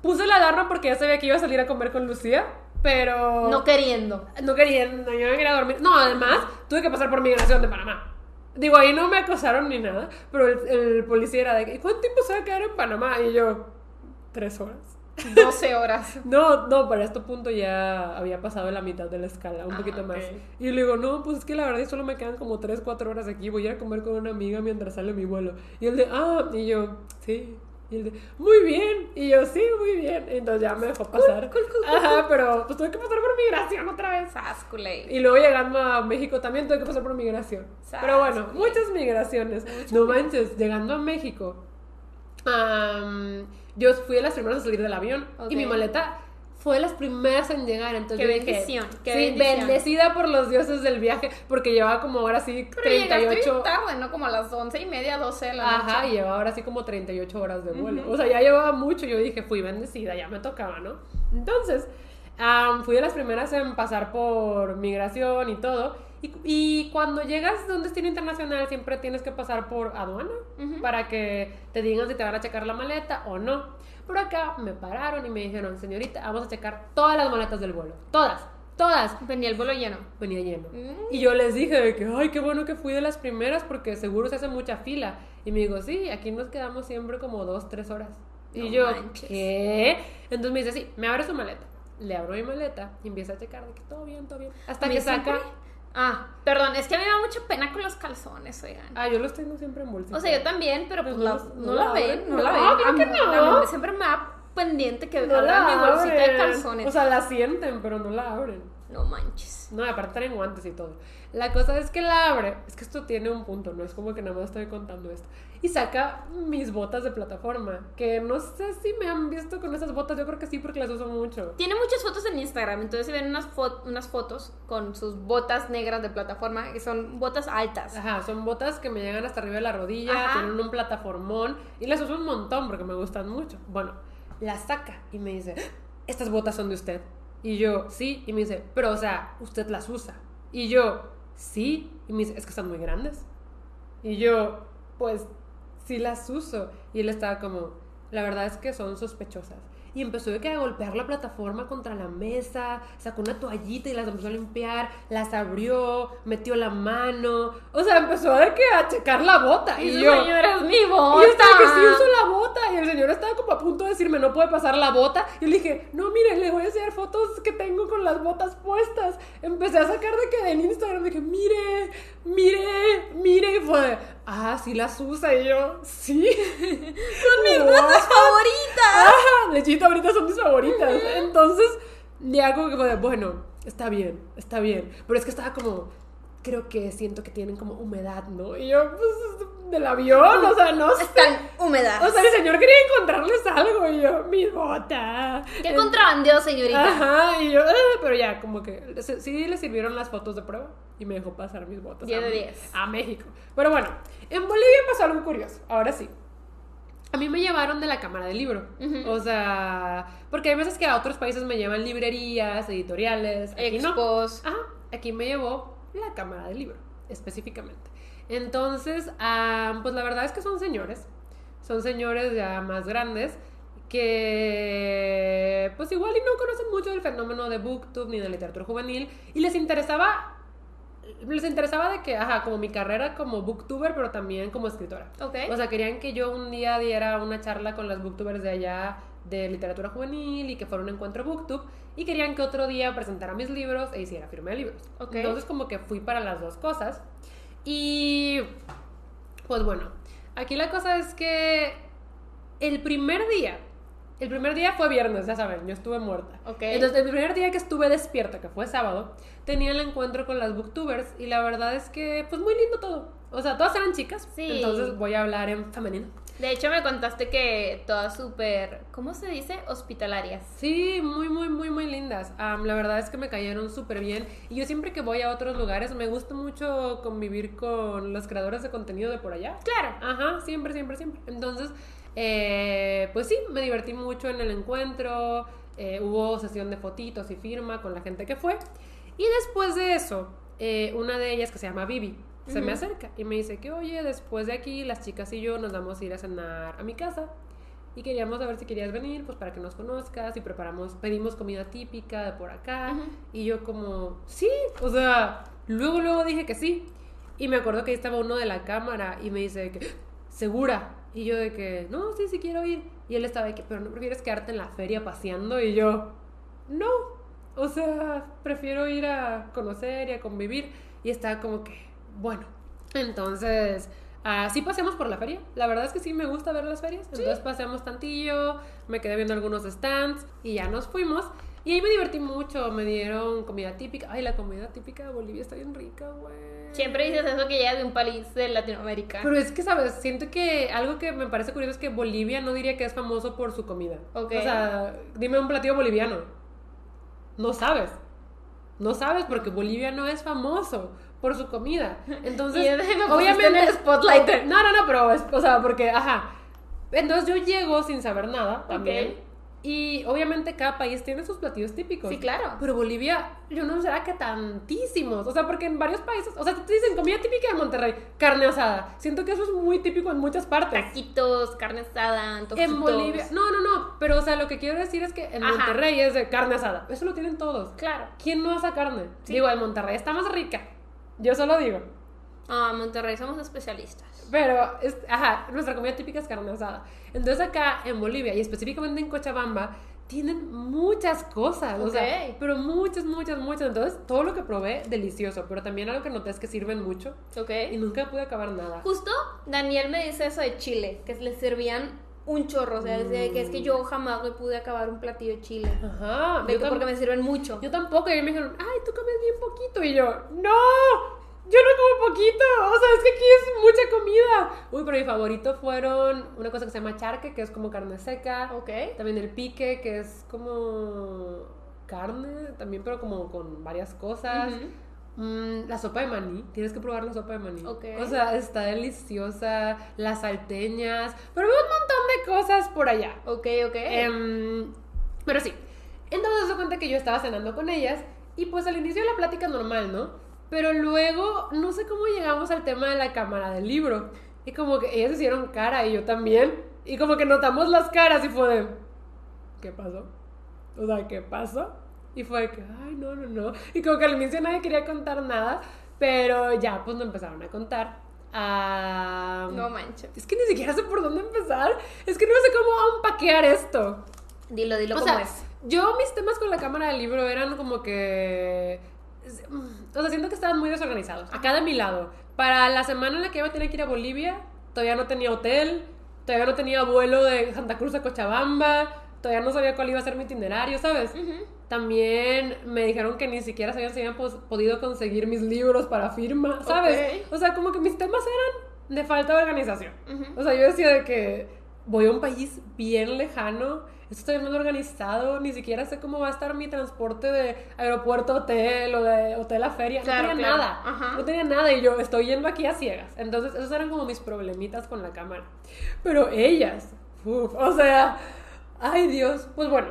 Puse la alarma porque ya sabía que iba a salir a comer con Lucía, pero... No queriendo. No quería, no, yo no quería dormir. No, además, tuve que pasar por migración de Panamá. Digo, ahí no me acosaron ni nada, pero el, el policía era de, "¿Y ¿cuánto tiempo se va a quedar en Panamá? Y yo, tres horas. 12 horas. No, no, para este punto ya había pasado la mitad de la escala, un Ah, poquito más. Y le digo, no, pues es que la verdad solo me quedan como 3, 4 horas aquí, voy a ir a comer con una amiga mientras sale mi vuelo. Y él de, ah, y yo, sí. Y él de, muy bien. Y yo, sí, muy bien. Entonces ya me dejó pasar. cool, cool, cool, Ajá, pero pues tuve que pasar por migración otra vez. Sasculey. Y luego llegando a México también tuve que pasar por migración. Pero bueno, muchas migraciones. no manches, llegando a México, yo fui de las primeras a salir del avión y mi maleta fue de las primeras en llegar. Entonces Qué dije, bendición, qué sí, bendición. bendecida por los dioses del viaje porque llevaba como ahora sí Pero llegaste 38 bien tarde, ¿no? Como a las 11 y media, 12 de la noche. Ajá, y llevaba ahora sí como 38 horas de vuelo. O sea, ya llevaba mucho. Yo dije, fui bendecida, ya me tocaba, ¿no? Entonces, am, fui de las primeras en pasar por migración y todo. Y, y cuando llegas de un destino internacional, siempre tienes que pasar por aduana para que te digan si te van a checar la maleta o no. Pero acá me pararon y me dijeron, señorita, vamos a checar todas las maletas del vuelo. Todas, todas Venía el vuelo lleno. venía lleno. Mm. Y yo les dije de que, ay, qué bueno que fui de las primeras porque seguro se hace mucha fila. Y me dijo, sí, aquí nos quedamos siempre como dos, tres horas. Y yo, manches. ¿qué? Entonces me dice, sí, me abre su maleta. Le abro mi maleta y empieza a checar de que todo bien, todo bien. Hasta que saca... siempre- Ah, perdón, es que a mí me da mucha pena con los calzones, oigan. Ah, yo los tengo siempre en bolsita. O sea, yo también, pero pues Pues la- no- no, no la la ven, abren. no la No, ven. claro A que no. a siempre me da pendiente que no abran la mi bolsita de abren. calzones. O sea, la sienten, pero no la abren. no manches. No, aparte traen guantes y todo. La cosa es que la abre. Es que esto tiene un punto, no es como que nada más estoy contando esto. Y saca mis botas de plataforma. Que no sé si me han visto con esas botas. Yo creo que sí, porque las uso mucho. Tiene muchas fotos en Instagram, entonces se ven unas, fo- unas fotos con sus botas negras de plataforma, que son botas altas. Ajá, son botas que me llegan hasta arriba de la rodilla, Ajá. tienen un plataformón y las uso un montón porque me gustan mucho. Bueno, las saca y me dice, estas botas son de usted. Y yo, sí, y me dice, pero o sea, usted las usa. Y yo, sí, y me dice, es que están muy grandes. Y yo, pues, sí las uso. Y él estaba como, la verdad es que son sospechosas. Y empezó de que a golpear la plataforma contra la mesa, sacó una toallita y las empezó a limpiar, las abrió, metió la mano, o sea, empezó de que a checar la bota. Y, Y yo, señora, es mi y bota. yo estaba que sí uso la bota. Y el señor estaba como a punto de decirme, no puede pasar la bota. Y le dije, no, mire, le voy a enseñar fotos que tengo con las botas puestas. Empecé a sacar de que en Instagram dije, mire, mire, mire. Y fue, ah, sí las usa. Y yo, sí. Son mis botas favoritas. Ajá, lechita, ahorita son mis favoritas. Entonces, ya como que fue, de, bueno, está bien, está bien. Pero es que estaba como, creo que siento que tienen como humedad, ¿no? Y yo, pues, del avión, o sea, no sé. Están húmedas. O sea, el señor quería encontrarles algo y yo, mi bota. ¿Qué contrabandeó, señorita? Ajá, y yo, "Ah", pero ya, como que sí le sirvieron las fotos de prueba y me dejó pasar mis botas. 10 de a- 10. A México. Pero bueno, en Bolivia pasó algo curioso, ahora sí. A mí me llevaron de la cámara del libro. O sea, porque hay veces que a otros países me llevan librerías, editoriales. Aquí no. Expos. Ajá, aquí me llevó la cámara del libro, específicamente. Entonces, ah, pues la verdad es que son señores, son señores ya más grandes que pues igual y no conocen mucho del fenómeno de booktube ni de literatura juvenil y les interesaba les interesaba de que, ajá, como mi carrera como booktuber, pero también como escritora. Ok. O sea, querían que yo un día diera una charla con las booktubers de allá de literatura juvenil y que fuera un encuentro booktube y querían que otro día presentara mis libros e hiciera firma de libros. Ok. Entonces como que fui para las dos cosas y pues bueno, aquí la cosa es que el primer día, el primer día fue viernes, ya saben, yo estuve muerta. Ok. Entonces el primer día que estuve despierta, que fue sábado, tenía el encuentro con las booktubers y la verdad es que pues muy lindo todo. O sea, todas eran chicas, Sí. entonces voy a hablar en femenino. De hecho, me contaste que todas súper, ¿cómo se dice? Hospitalarias. Sí, muy, muy, muy, muy lindas. La verdad es que me cayeron súper bien. Y yo siempre que voy a otros lugares me gusta mucho convivir con los creadores de contenido de por allá. Claro. Ajá, siempre, siempre, siempre. Entonces, eh, pues sí, me divertí mucho en el encuentro. eh, hubo sesión de fotitos y firma con la gente que fue. Y después de eso, eh, una de ellas que se llama Vivi se me acerca y me dice que, oye, después de aquí, las chicas y yo nos vamos a ir a cenar a mi casa. Y queríamos saber si querías venir, pues para que nos conozcas y preparamos, pedimos comida típica de por acá. Y yo como, sí, o sea, luego, luego dije que sí. Y me acuerdo que ahí estaba uno de la cámara y me dice que, segura. Y yo de que, no, sí, sí quiero ir. Y él estaba de que, pero no prefieres quedarte en la feria paseando. Y yo, no, o sea, prefiero ir a conocer y a convivir. Y estaba como que, bueno, entonces, así paseamos por la feria. La verdad es que sí me gusta ver las ferias. Entonces paseamos tantillo, me quedé viendo algunos stands y ya nos fuimos. Y ahí me divertí mucho, me dieron comida típica. Ay, la comida típica de Bolivia está bien rica, güey. Siempre dices eso que ya de un país de Latinoamérica. Pero es que, ¿sabes? Siento que algo que me parece curioso es que Bolivia no diría que es famoso por su comida. Ok. O sea, dime un platillo boliviano. No sabes. No sabes porque Bolivia no es famoso por su comida. Entonces, Y obviamente en el spotlight. No, no, no, pero es, o sea, porque ajá. Entonces yo llego sin saber nada también. Ok. Y obviamente cada país tiene sus platillos típicos. Sí, claro. Pero Bolivia, yo no sé que tantísimos. O sea, porque en varios países, o sea, te dicen comida típica de Monterrey, carne asada. Siento que eso es muy típico en muchas partes. Taquitos, carne asada, antojitos. En Bolivia, no, no, no, pero o sea, lo que quiero decir es que en Ajá. Monterrey es de carne asada. Eso lo tienen todos. Claro. ¿Quién no asa carne? Sí. Digo, en Monterrey está más rica. Yo solo digo. Ah, Monterrey somos especialistas. Pero, es, ajá, nuestra comida típica es carne asada. Entonces acá en Bolivia y específicamente en Cochabamba tienen muchas cosas, o sea, Ok. pero muchas, muchas, muchas. Entonces todo lo que probé, delicioso. Pero también algo que noté es que sirven mucho ¿Ok? y nunca pude acabar nada. Justo Daniel me dice eso de chile, que les servían un chorro. O sea, decía que es que yo jamás me pude acabar un platillo de chile. Ajá, De yo, porque me sirven mucho. yo tampoco. Y me dijeron, ay, tú comes bien poquito. Y yo, no, yo no como poquito. O sea, es que aquí es mucha comida. Uy, pero mi favorito fueron una cosa que se llama charque, que es como carne seca. Ok. También el pique, que es como carne, también, pero como con varias cosas. Mm, la sopa de maní, tienes que probar la sopa de maní. Ok. O sea, está deliciosa. Las salteñas, pero veo un montón de cosas por allá. Ok, ok. Em, pero sí. Entonces se cuenta que yo estaba cenando con ellas y pues al inicio de la plática normal, ¿no? Pero luego no sé cómo llegamos al tema de la cámara del libro. Y como que ellas hicieron cara y yo también. Y como que notamos las caras y fue de... ¿Qué pasó? O sea, ¿qué pasó? Y fue de que, ay, no, no, no. Y como que al inicio nadie quería contar nada. Pero ya, pues me empezaron a contar. a... No manches. Es que ni siquiera sé por dónde empezar. Es que no sé cómo empaquear esto. Dilo, dilo O cómo sea, es. Yo mis temas con la cámara del libro eran como que... O sea, siento que estaban muy desorganizados. Acá de mi lado. Para la semana en la que iba a tener que ir a Bolivia, todavía no tenía hotel, todavía no tenía vuelo de Santa Cruz a Cochabamba, todavía no sabía cuál iba a ser mi itinerario, ¿sabes? También me dijeron que ni siquiera sabían si habían podido conseguir mis libros para firma, ¿sabes? Ok. O sea, como que mis temas eran de falta de organización. Ujú. O sea, yo decía de que voy a un país bien lejano, esto está bien mal organizado, ni siquiera sé cómo va a estar mi transporte de aeropuerto a hotel o de hotel a feria. Claro, no tenía claro. nada. Ajá. No tenía nada y yo estoy yendo aquí a ciegas. Entonces, esos eran como mis problemitas con la cámara. Pero ellas, uf, o sea, ay Dios, pues bueno,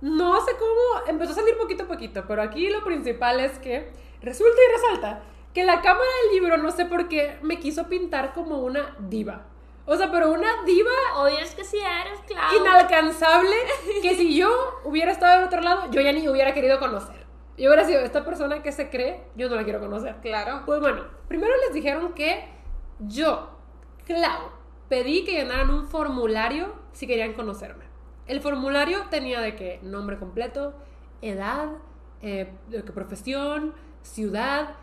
no sé cómo, empezó a salir poquito a poquito, pero aquí lo principal es que resulta y resalta que la cámara del libro, no sé por qué, me quiso pintar como una diva. O sea, pero una diva Obvio es que sí eres, claro. inalcanzable que si yo hubiera estado del otro lado, yo ya ni hubiera querido conocer. Yo hubiera sido esta persona que se cree, yo no la quiero conocer. Claro. Pues bueno, primero les dijeron que yo, Clau, pedí que llenaran un formulario si querían conocerme. El formulario tenía de que nombre completo, edad, eh, de que profesión, ciudad,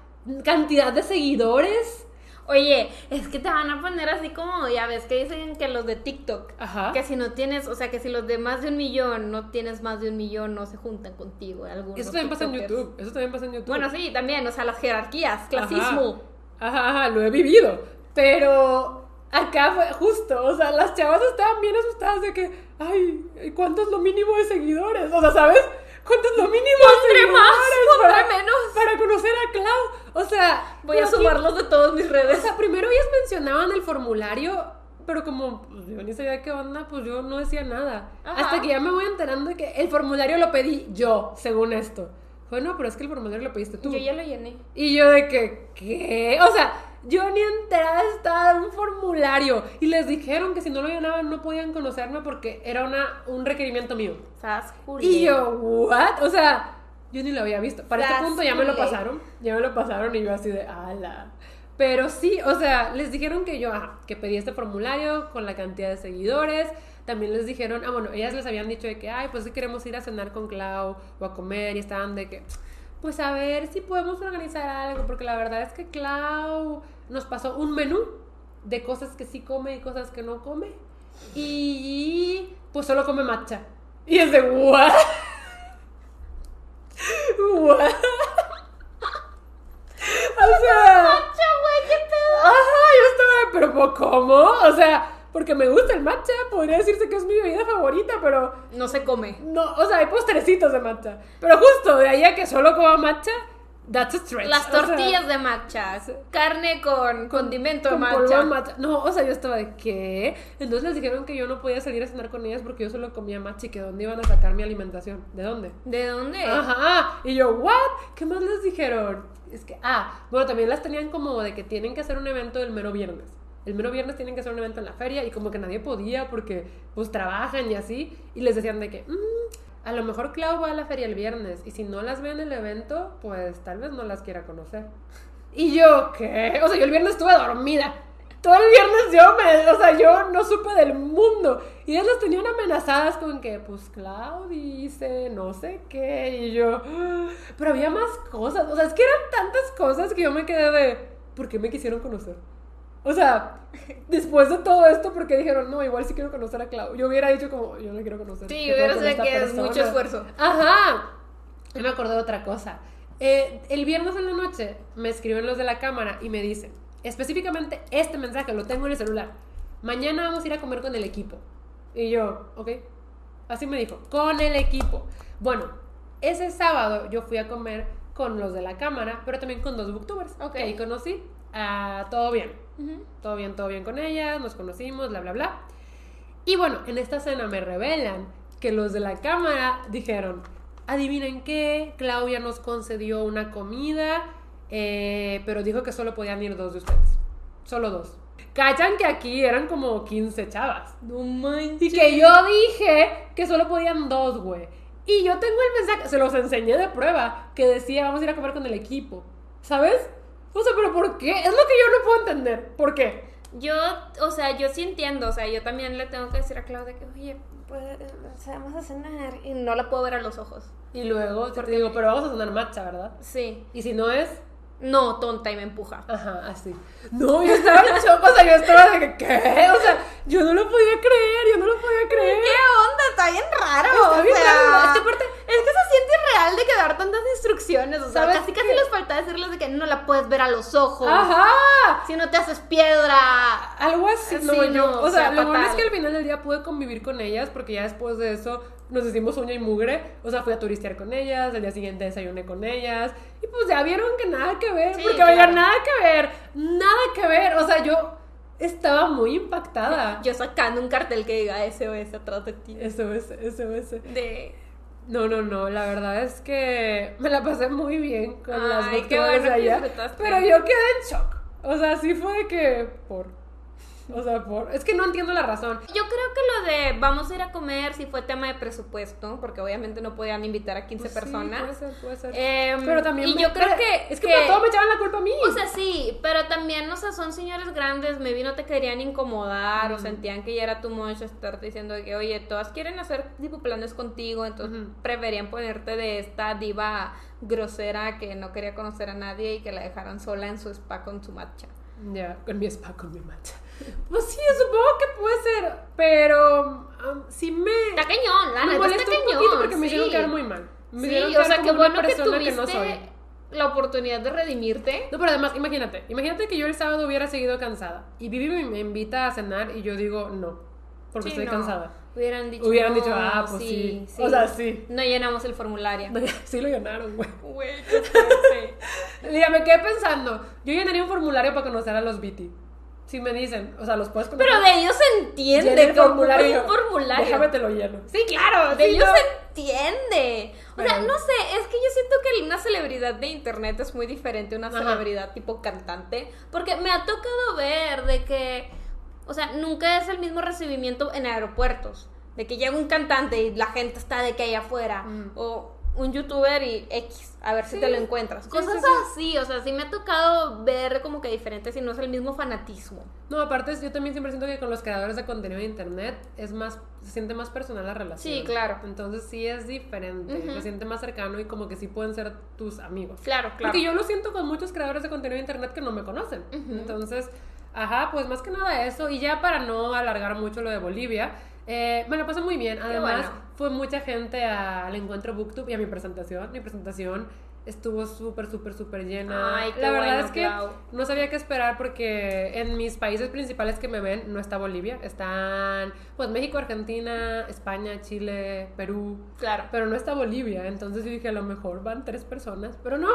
cantidad de seguidores. Oye, es que te van a poner así como, ya ves que dicen que los de TikTok, Ajá. que si no tienes, o sea, que si los de más de un millón no tienes más de un millón, no se juntan contigo. Algunos Eso también pasa en. YouTube. Eso también pasa en YouTube. Bueno, sí, también, o sea, las jerarquías, clasismo. Ajá, ajá, lo he vivido. Pero acá fue justo, o sea, las chavas estaban bien asustadas de que, ay, ¿cuánto es lo mínimo de seguidores? O sea, ¿sabes? ¿Cuánto es lo mínimo Pondré más, pondré para, menos. Para conocer a Clau. O sea, Voy a aquí- sumarlos de todas mis O redes. sea, primero ellas mencionaban el formulario, pero como pues, yo ni sabía qué onda, pues yo no decía nada. Ajá. Hasta que ya me voy enterando de que el formulario lo pedí yo, según esto. Bueno, pero es que el formulario lo pediste tú. Yo ya lo llené. Y yo de que, ¿qué? O sea, yo ni enterada estaba de un formulario. Y les dijeron que si no lo llenaban no podían conocerme porque era una, un requerimiento mío. ¿Sabes, Y yo, ¿what? O sea, yo ni lo había visto. Para este punto ya me lo pasaron. Ya me lo pasaron y yo así de, ala. Pero sí, o sea, les dijeron que yo, ajá, que pedí este formulario con la cantidad de seguidores. También les dijeron, ah, bueno, ellas les habían dicho de que, ay, pues sí queremos ir a cenar con Clau o a comer y estaban de que, pues a ver si podemos organizar algo, porque la verdad es que Clau nos pasó un menú de cosas que sí come y cosas que no come. Y pues solo come matcha. Y es de, ¿what? ¿What? O sea, ¡Macho, güey, qué pedo! ajá, yo estaba pero ¿cómo? O sea, porque me gusta el matcha, podría decirse que es mi bebida favorita, pero No se come. no, o sea, hay postrecitos de matcha. Pero justo de ahí a que solo coma matcha, that's a stretch. Las O sea, tortillas de matcha, carne con condimento de con polvo de matcha. matcha. No, o sea, yo estaba de ¿qué? Entonces les dijeron que yo no podía salir a cenar con ellas porque yo solo comía matcha y que dónde iban a sacar mi alimentación. ¿De dónde? ¿De dónde? Ajá. Y yo, ¿what? ¿Qué más les dijeron? Es que, ah, bueno, también las tenían como de que tienen que hacer un evento el mero viernes. El mero viernes tienen que hacer un evento en la feria y como que nadie podía porque pues trabajan y así. Y les decían de que, "Mm, a lo mejor Clau va a la feria el viernes y si no las ve en el evento, pues tal vez no las quiera conocer. Y yo, ¿qué? O sea, yo el viernes estuve dormida. Todo el viernes yo me, o sea, yo no supe del mundo. Y ellas las tenían amenazadas con que, pues, Clau dice, no sé qué. Y yo, "Ah". pero había más cosas. O sea, es que eran tantas cosas que yo me quedé de, ¿por qué me quisieron conocer? O sea, después de todo esto, ¿por qué dijeron, no, igual sí quiero conocer a Clau? Yo hubiera dicho como, yo no quiero conocer. Sí, ¿qué hubiera esta que es persona?". mucho esfuerzo. Ajá. Y me acordé de otra cosa. Eh, el viernes en la noche me escriben los de la cámara y me dicen, específicamente este mensaje lo tengo en el celular. Mañana vamos a ir a comer con el equipo. Y yo, ok. Así me dijo, con el equipo. Bueno, ese sábado yo fui a comer con los de la cámara, pero también con dos booktubers. Ok. Ahí conocí. Ah, todo bien. Todo bien, todo bien con ellas, nos conocimos, bla, bla, bla. Y bueno, en esta cena me revelan que los de la cámara dijeron, adivinen qué, Claudia nos concedió una comida, eh, pero dijo que solo podían ir dos de ustedes. Solo dos. Cachan que aquí eran como 15 chavas. No manches. Y que yo dije que solo podían dos, güey. Y yo tengo el mensaje, se los enseñé de prueba, que decía, vamos a ir a comer con el equipo. ¿Sabes? O sea, pero ¿por qué? Es lo que yo no puedo entender. ¿Por qué? Yo, o sea, yo sí entiendo, o sea, yo también le tengo que decir a Claudia que, oye, pues, vamos a cenar y no la puedo ver a los ojos. Y luego te digo, pero vamos a cenar matcha, ¿verdad? Sí. Y si no es, no, tonta y me empuja. Ajá, así. No, yo estaba en shock, o sea, yo estaba de que, ¿qué? O sea, yo no lo podía creer, yo no lo podía creer. ¿Qué onda? Está bien raro. Está o bien sea, raro. Es que aparte, es que se siente irreal de que dar tantas instrucciones. O sea, ¿Sabes casi casi les falta decirles de que no la puedes ver a los ojos. Ajá. Si no te haces piedra. Algo así, Sí, no, o o sea, sea, lo bueno es que al final del día pude convivir con ellas porque ya después de eso nos hicimos uña y mugre, o sea, fui a turistear con ellas, el día siguiente desayuné con ellas y pues ya vieron que nada que ver, Sí, porque claro. oigan, nada que ver, nada que ver, o sea, yo estaba muy impactada. Yo sacando un cartel que diga SOS atrás de ti. Eso es. De. No, no, no, la verdad es que me la pasé muy bien con las Ay, bueno que allá, pero yo quedé en shock. O sea, sí fue de que por o sea, por es que no entiendo la razón. Yo creo que lo de vamos a ir a comer sí fue tema de presupuesto, porque obviamente no podían invitar a 15 Pues sí, personas. puede ser, puede ser. Em, pero también y me- yo creo pero que es que, por todo me echaban la culpa a mí. O sea, sí, pero también, o sea, son señores grandes, maybe no te querían incomodar o sentían que ya era too much estar diciendo que, oye, todas quieren hacer tipo planes contigo, entonces Ujú. preferían ponerte de esta diva grosera que no quería conocer a nadie y que la dejaran sola en su spa con su matcha. ya, con mi spa, con mi matcha. Pues sí, supongo que puede ser, pero um, sí me Está cañón, la neta está un cañón. poquito porque me hicieron sí. quedar muy mal. Me Sí, hicieron o sea, qué bueno que tuviste no soy. la oportunidad de redimirte. No, pero además, imagínate, imagínate que yo el sábado hubiera seguido cansada y Vivi me, me invita a cenar y yo digo no, porque Sí, estoy no. cansada. Hubieran dicho, Hubieran "No, dicho, ah, pues sí". O sea, sí. No llenamos el formulario. sí lo llenaron, güey. Güey, qué fuerte. Mira, me quedé pensando, yo llenaría un formulario para conocer a los BT. Si me dicen, o sea, los puedes. Pero de ellos se entiende Llena el formulario. un formulario. Déjame te lo lleno. Sí, claro, de Sí, ellos no. se entiende. O sea, no sé, es que yo siento que una celebridad de internet es muy diferente a una Ajá. celebridad tipo cantante. Porque me ha tocado ver de que, o sea, nunca es el mismo recibimiento en aeropuertos. De que llega un cantante y la gente está de que allá afuera. Mm. O un youtuber y X, a ver si te lo encuentras. Sí, Cosas sí, sí. así, o sea, sí me ha tocado ver como que diferente si no es el mismo fanatismo. No, aparte yo también siempre siento que con los creadores de contenido de internet es más, se siente más personal la relación. Sí, claro. Entonces sí es diferente, Ujú. se siente más cercano y como que sí pueden ser tus amigos. Claro, claro. Porque yo lo siento con muchos creadores de contenido de internet que no me conocen. Entonces, ajá, pues más que nada eso. Y ya para no alargar mucho lo de Bolivia, eh, me lo pasé muy bien. Además, bueno. fue mucha gente al encuentro Booktube y a mi presentación. Mi presentación estuvo súper, súper, súper llena. Ay, qué La verdad bueno, es que Clau. no sabía qué esperar porque en mis países principales que me ven no está Bolivia. Están, pues, México, Argentina, España, Chile, Perú. Claro. Pero no está Bolivia, entonces yo dije a lo mejor van tres personas, pero no,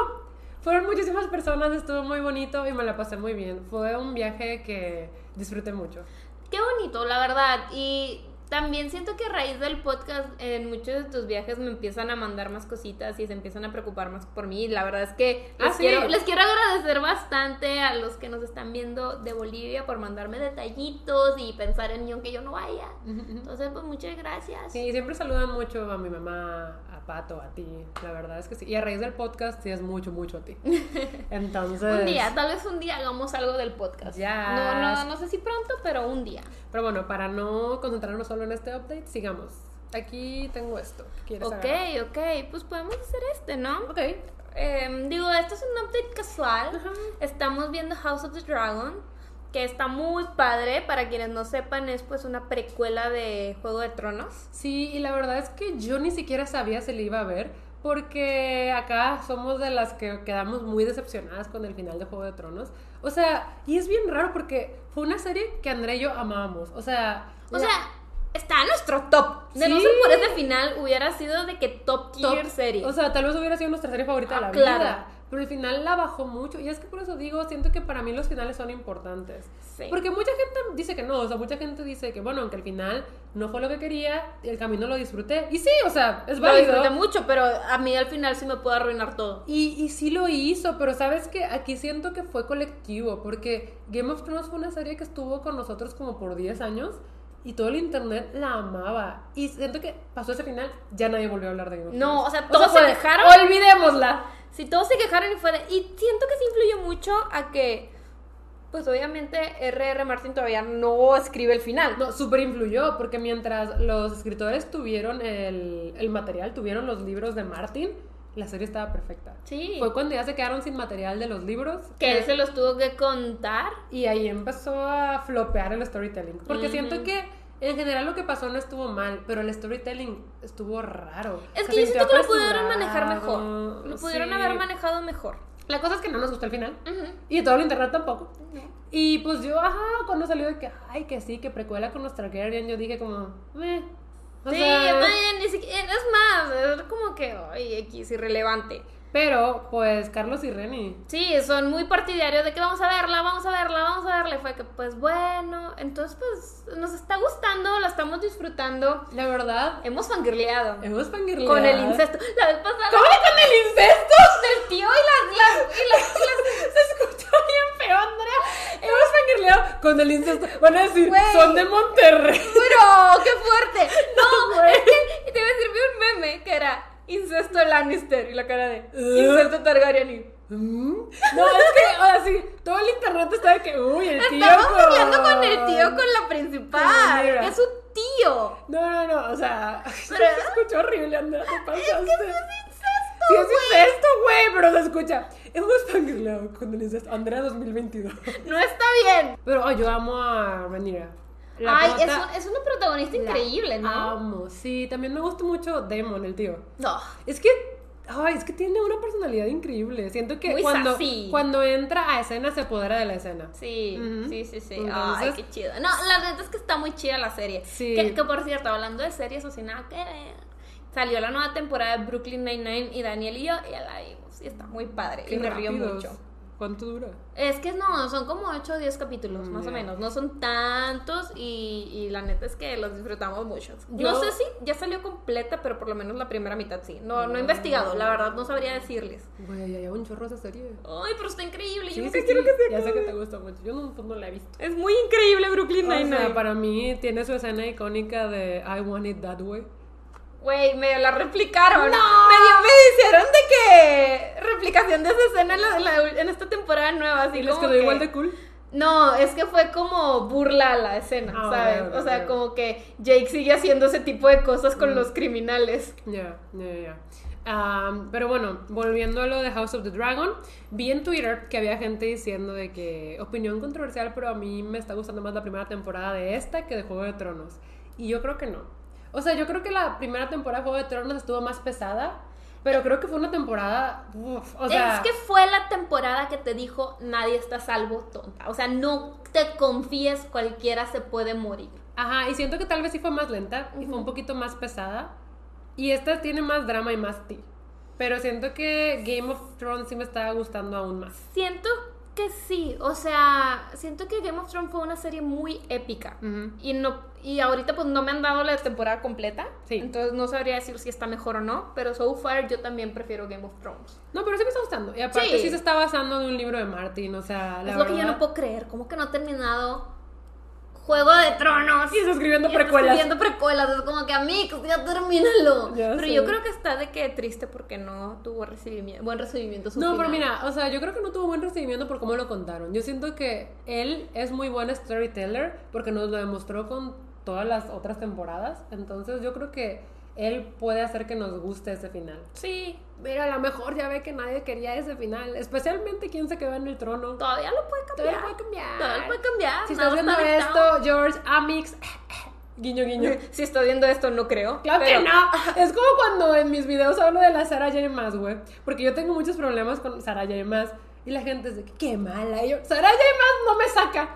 fueron muchísimas personas, estuvo muy bonito y me la pasé muy bien. Fue un viaje que disfruté mucho. Qué bonito, la verdad. Y también siento que a raíz del podcast, en muchos de tus viajes me empiezan a mandar más cositas y se empiezan a preocupar más por mí. La verdad es que Ah, les, sí. quiero, les quiero agradecer bastante a los que nos están viendo de Bolivia por mandarme detallitos y pensar en mí aunque yo no vaya. Entonces, pues muchas gracias. Sí, siempre saludan mucho a mi mamá, Pato, a ti, la verdad es que sí. Y a raíz del podcast sí es mucho, mucho a ti. Entonces... Un día, tal vez un día hagamos algo del podcast. Ya. No, no, no sé si pronto, pero un día. Pero bueno, para no concentrarnos solo en este update, sigamos. Aquí tengo esto. ¿Quieres Ok, agarrar? ok, pues podemos hacer este, ¿no? Ok. Em, digo, esto es un update casual. Estamos viendo House of the Dragon, que está muy padre. Para quienes no sepan, es pues una precuela de Juego de Tronos. Sí, y la verdad es que yo ni siquiera sabía si le iba a ver, porque acá somos de las que quedamos muy decepcionadas con el final de Juego de Tronos. O sea, y es bien raro porque fue una serie que André y yo amábamos. O sea, O la- sea, está en nuestro top. De no ser por ese final, hubiera sido de que top top- tier serie. O sea, tal vez hubiera sido nuestra serie favorita Ah, de la claro. vida. Pero el final la bajó mucho. Y es que por eso digo, siento que para mí los finales son importantes. Sí. Porque mucha gente dice que no. O sea, mucha gente dice que, bueno, aunque el final no fue lo que quería, el camino lo disfruté. Y sí, o sea, es lo válido. disfruté mucho, pero a mí al final sí me puede arruinar todo. Y, y sí lo hizo, pero sabes que aquí siento que fue colectivo, porque Game of Thrones fue una serie que estuvo con nosotros como por 10 años y todo el internet la amaba. Y siento que pasó ese final, ya nadie volvió a hablar de Game of Thrones. No, o sea, todos se fue, quejaron. Olvidémosla. Si todos se quejaron y fue de... Y siento que sí influyó mucho a que, pues obviamente R.R. Martin todavía no escribe el final. No, súper influyó, porque mientras los escritores tuvieron el, el material, tuvieron los libros de Martin, la serie estaba perfecta. Sí. Fue cuando ya se quedaron sin material de los libros. Que él se los tuvo que contar. Y ahí empezó a flopear el storytelling. Porque siento Ujú. que en general lo que pasó no estuvo mal, pero el storytelling estuvo raro. Es Se que yo siento que lo pudieron manejar mejor. Lo pudieron sí. haber manejado mejor. La cosa es que no nos gustó el final. Y de todo el internet tampoco. Y pues yo, ajá, cuando salió de que, ay, que sí, que precuela con los Targaryen, yo dije como, eh. O sí, sea, man, ni siquiera, es más, es como que, ay, X, irrelevante. Pero, pues, Carlos y Reni. Sí, son muy partidarios de que vamos a verla, vamos a verla, vamos a verla. Fue que, pues bueno, entonces, pues nos está gustando, la estamos disfrutando. La verdad, Hemos fangirleado. hemos fangirleado. Con el incesto. La vez pasada. ¿Cómo con el incesto? Del tío y las. las, y las, Se escuchó bien feo, Andrea. Hemos fangirleado con el incesto. Van a decir, son de Monterrey. ¡Bro! ¡Qué fuerte! No, Güey. es que te iba a decir, vi un meme que era incesto Lannister y la cara de Uh. incesto Targaryen y. Mm. No, es que, ahora sí, todo el internet está de que, uy, el tío Estamos con... peleando con el tío con la principal. Que es su tío. No, no, no, o sea, se Pero- escuchó horrible, Andrea, te pasaste. incesto, Sí, es incesto, güey, pero se escucha. Hemos fangirleado con el incesto. Andrea 2022. No está bien. Pero ay, yo amo a Rhaenyra. La Ay, es, prota- un- es una protagonista increíble, ¿no? Amo, sí, también me gusta mucho Damon, el tío. No. Es que, ay, es que tiene una personalidad increíble. Siento que Muy cuando, sassy. cuando entra a escena se apodera de la escena. Sí, sí, sí, sí. Ay, qué chido. No, la neta es que está muy chida la serie. Sí. Que, que, por cierto, hablando de series o sin nada que salió la nueva temporada de Brooklyn Nine-Nine y Daniel y yo ya la vimos. Y está muy padre. Qué y me río mucho. ¿Cuánto dura? Es que no, son como 8 o 10 capítulos, Mm, más o ya. menos. No son tantos y, y la neta es que los disfrutamos mucho. Yo- No sé si ya salió completa, pero por lo menos la primera mitad sí. No, no he investigado, la verdad no sabría decirles. Güey, hay un chorro esa serie. Ay, pero está increíble. Yo Sí, nunca sí, quiero sí. que se Ya sé que acabe. te gusta mucho. Yo no, pues, no la he visto. Es muy increíble Brooklyn O sea, Nine-Nine. para mí tiene su escena icónica de I want it that way. Güey, medio la replicaron. Medio me hicieron de que replicación de esa escena en, la- en la- en esta temporada nueva. Así ¿Y les quedó que- igual de cool? No, es que fue como burla a la escena, Ah, ¿sabes? o sea, como que Jake sigue haciendo ese tipo de cosas Mm. con los criminales. Ya, ya, ya. Pero bueno, volviendo a lo de House of the Dragon, vi en Twitter que había gente diciendo de que opinión controversial, pero a mí me está gustando más la primera temporada de esta que de Juego de Tronos. Y yo creo que no. O sea, yo creo que la primera temporada de Juego de Tronos estuvo más pesada, pero creo que fue una temporada, uf, o sea, es que fue la temporada que te dijo nadie está salvo, tonta. O sea, no te confíes, cualquiera se puede morir. Ajá, y siento que tal vez sí fue más lenta y fue un poquito más pesada. Y esta tiene más drama y más tea. Pero siento que Game of Thrones sí me estaba gustando aún más. Siento que sí, o sea, siento que Game of Thrones fue una serie muy épica. Y no y ahorita pues no me han dado la temporada completa. Sí. Entonces no sabría decir si está mejor o no, pero so far yo también prefiero Game of Thrones. No, pero sí me está gustando. Y aparte sí, Sí. se está basando en un libro de Martin, o sea, la es lo que yo no puedo creer, ¿cómo que no ha terminado Juego de Tronos? Y está escribiendo Y está precuelas. escribiendo precuelas, es como que amigos, ya termínalo. Ya pero sé. yo creo que está de que triste porque no tuvo recibimiento, buen recibimiento. su No, pero mira, o sea, yo creo que no tuvo buen recibimiento por cómo lo contaron. Yo siento que él es muy buen storyteller porque nos lo demostró con todas las otras temporadas. Entonces yo creo que él puede hacer que nos guste ese final. Sí, Mira, a lo mejor ya ve que nadie quería ese final, especialmente quien se quedó en el trono. todavía lo puede cambiar. Todavía lo puede cambiar. Todavía lo puede cambiar. Si estás viendo esto, George, Amix, guiño, guiño. Si estás viendo esto, no creo. Claro pero- que no. Es como cuando en mis videos hablo de la Sara J. Maas, güey. Porque yo tengo muchos problemas con Sara J. Maas. Y la gente es de que qué mala. Y yo, Sara J. Maas no me saca.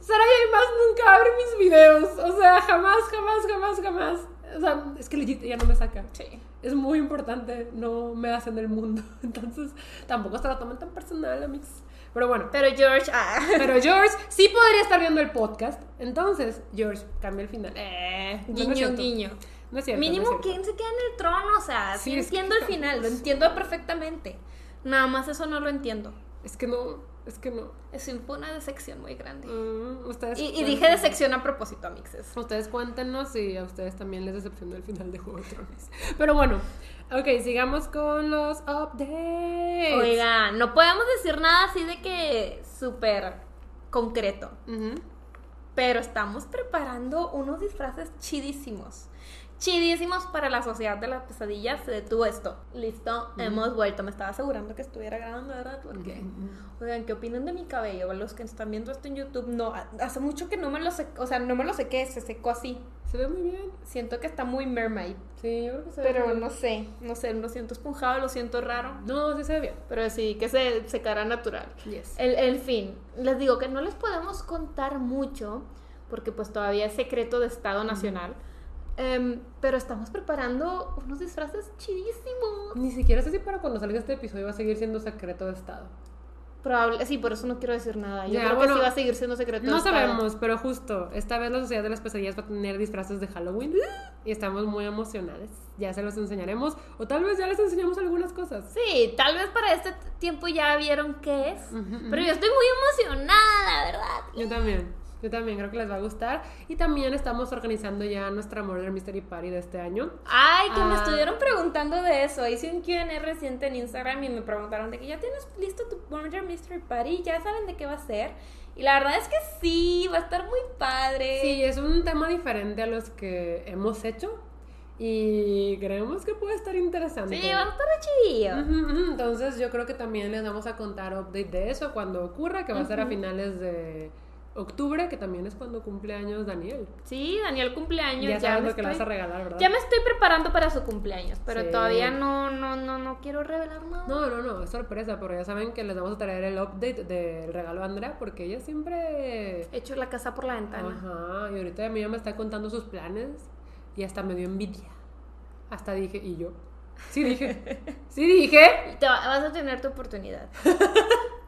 Sara J. Maas nunca abre mis videos. O sea, jamás, jamás, jamás, jamás. O sea, es que legit ella no me saca. Sí. Es muy importante. No me hacen el mundo. Entonces, tampoco se lo tomen tan personal, amigos. Pero bueno. Pero George, ah. Pero George sí podría estar viendo el podcast. Entonces, George, cambia el final. Eh, no, no guiño, guiño. No es cierto. no Mínimo, es cierto. ¿quién se queda en el trono? O sea, sí, Sí, es que entiendo el final, lo entiendo perfectamente. Nada más eso no lo entiendo. Es que no. Es que no. Es una decepción muy grande. Mm, ustedes Y, y dije decepción a propósito, amixes. Ustedes cuéntenos si a ustedes también les decepcionó el final de Juego de Tronos. Pero bueno, ok, sigamos con los updates. Oigan, no podemos decir nada así de que súper concreto. Pero estamos preparando unos disfraces chidísimos. Chidísimos para la sociedad de las pesadillas. Se detuvo esto. Listo, hemos vuelto. Me estaba asegurando que estuviera grabando, ¿verdad? Porque, oigan, ¿qué opinan de mi cabello? Los que están viendo esto en YouTube, no, hace mucho que no me lo sé, o sea, no me lo sequé, se secó así. Se ve muy bien. Siento que está muy mermaid. Sí, yo creo que se ve Pero bien. no sé, no sé, lo siento esponjado, lo siento raro. No, sí se ve bien. Pero decidí que se secara natural. Yes. El, el fin, les digo que no les podemos contar mucho porque pues todavía es secreto de Estado Nacional. Em, pero estamos preparando unos disfraces chidísimos. Ni siquiera sé si para cuando salga este episodio va a seguir siendo secreto de Estado. Probable, sí, por eso no quiero decir nada. Yo Ya, creo bueno, que sí va a seguir siendo secreto No de Estado. sabemos, pero justo, esta vez la Sociedad de las Pesadillas va a tener disfraces de Halloween y estamos muy emocionados. Ya se los enseñaremos o tal vez ya les enseñamos algunas cosas. Sí, tal vez para este tiempo ya vieron qué es. Ujú, ujú. Pero yo estoy muy emocionada, verdad. Yo también. Yo también creo que les va a gustar. Y también estamos organizando ya nuestra Murder Mystery Party de este año. Ay, que me Ah. estuvieron preguntando de eso. Hice un Q&A reciente en Instagram y me preguntaron de que ya tienes listo tu Murder Mystery Party, ya saben de qué va a ser. Y la verdad es que sí, va a estar muy padre. Sí, es un tema diferente a los que hemos hecho. Y creemos que puede estar interesante. Sí, va a estar chido. Entonces yo creo que también les vamos a contar update de eso cuando ocurra, que va a ser a finales de octubre, que también es cuando cumple años Daniel. Sí, Daniel cumpleaños. ya Ya, sabes me lo que le vas a estoy- regalar, ¿verdad? ya me estoy preparando para su cumpleaños, pero Sí. todavía no, no, no, no quiero revelar nada. No, no, no, es sorpresa, pero ya saben que les vamos a traer el update del regalo a Andrea porque ella siempre... He hecho la casa por la ventana. Ajá, y ahorita ya me está contando sus planes y hasta me dio envidia. Hasta dije, ¿y yo? Sí dije, sí dije, Te vas a tener tu oportunidad.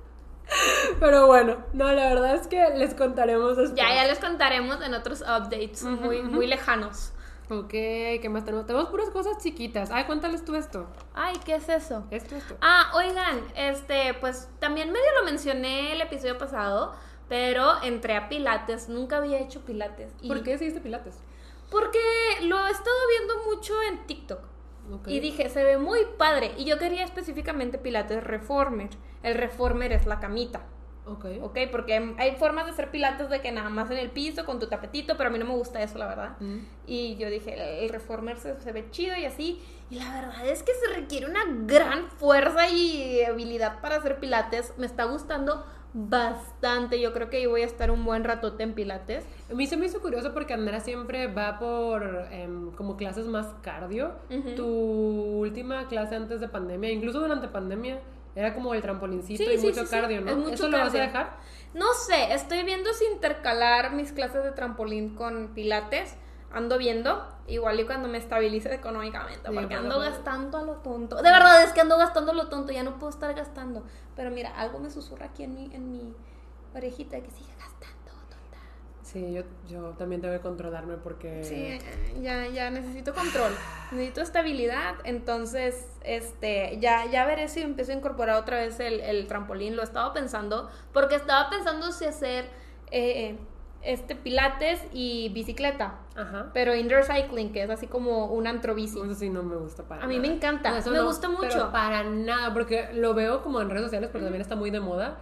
pero bueno, no, la verdad es que les contaremos después. Ya, ya les contaremos en otros updates muy, muy lejanos. Ok, ¿qué más tenemos? Tenemos puras cosas chiquitas. Ay, cuéntales tú esto. Ay, ¿qué es eso? Esto, esto. Ah, oigan, este, pues también medio lo mencioné el episodio pasado, pero entré a Pilates, nunca había hecho Pilates. Y ¿Por qué decidiste pilates? Porque lo he estado viendo mucho en TikTok. Y dije, se ve muy padre. Y yo quería específicamente Pilates Reformer. El Reformer es la camita. Ok. ¿Ok? Porque hay- hay formas de hacer pilates de que nada más en el piso con tu tapetito, pero a mí no me gusta eso, la verdad. Mm. Y yo dije, el, el reformer se, se ve chido y así. Y la verdad es que se requiere una gran fuerza y habilidad para hacer pilates. Me está gustando bastante. Yo creo que yo voy a estar un buen ratote en pilates. A mí se me hizo curioso porque Andrea siempre va por em, como clases más cardio. Tu última clase antes de pandemia, incluso durante pandemia, era como el trampolincito Sí, y sí, mucho sí, cardio, ¿no? Es mucho ¿Eso lo vas a dejar? No sé, estoy viendo si intercalar mis clases de trampolín con pilates. Ando viendo, igual y cuando me estabilice económicamente, Sí, porque por ando gastando a lo tonto. De verdad es que ando gastando a lo tonto, ya no puedo estar gastando. Pero mira, algo me susurra aquí en mi, en mi orejita que sigue gastando, tonta. Sí, yo, yo también tengo que controlarme porque... Sí, ya, ya necesito control, necesito estabilidad, entonces, este, ya, ya veré si empiezo a incorporar otra vez el, el trampolín, lo estaba pensando, porque estaba pensando si hacer eh, este pilates y bicicleta, Ajá. pero indoor cycling, que es así como un antrobici. Eso sí no me gusta para A mí me encanta, eso me gusta mucho. Pero para nada, porque lo veo como en redes sociales, porque también está muy de moda.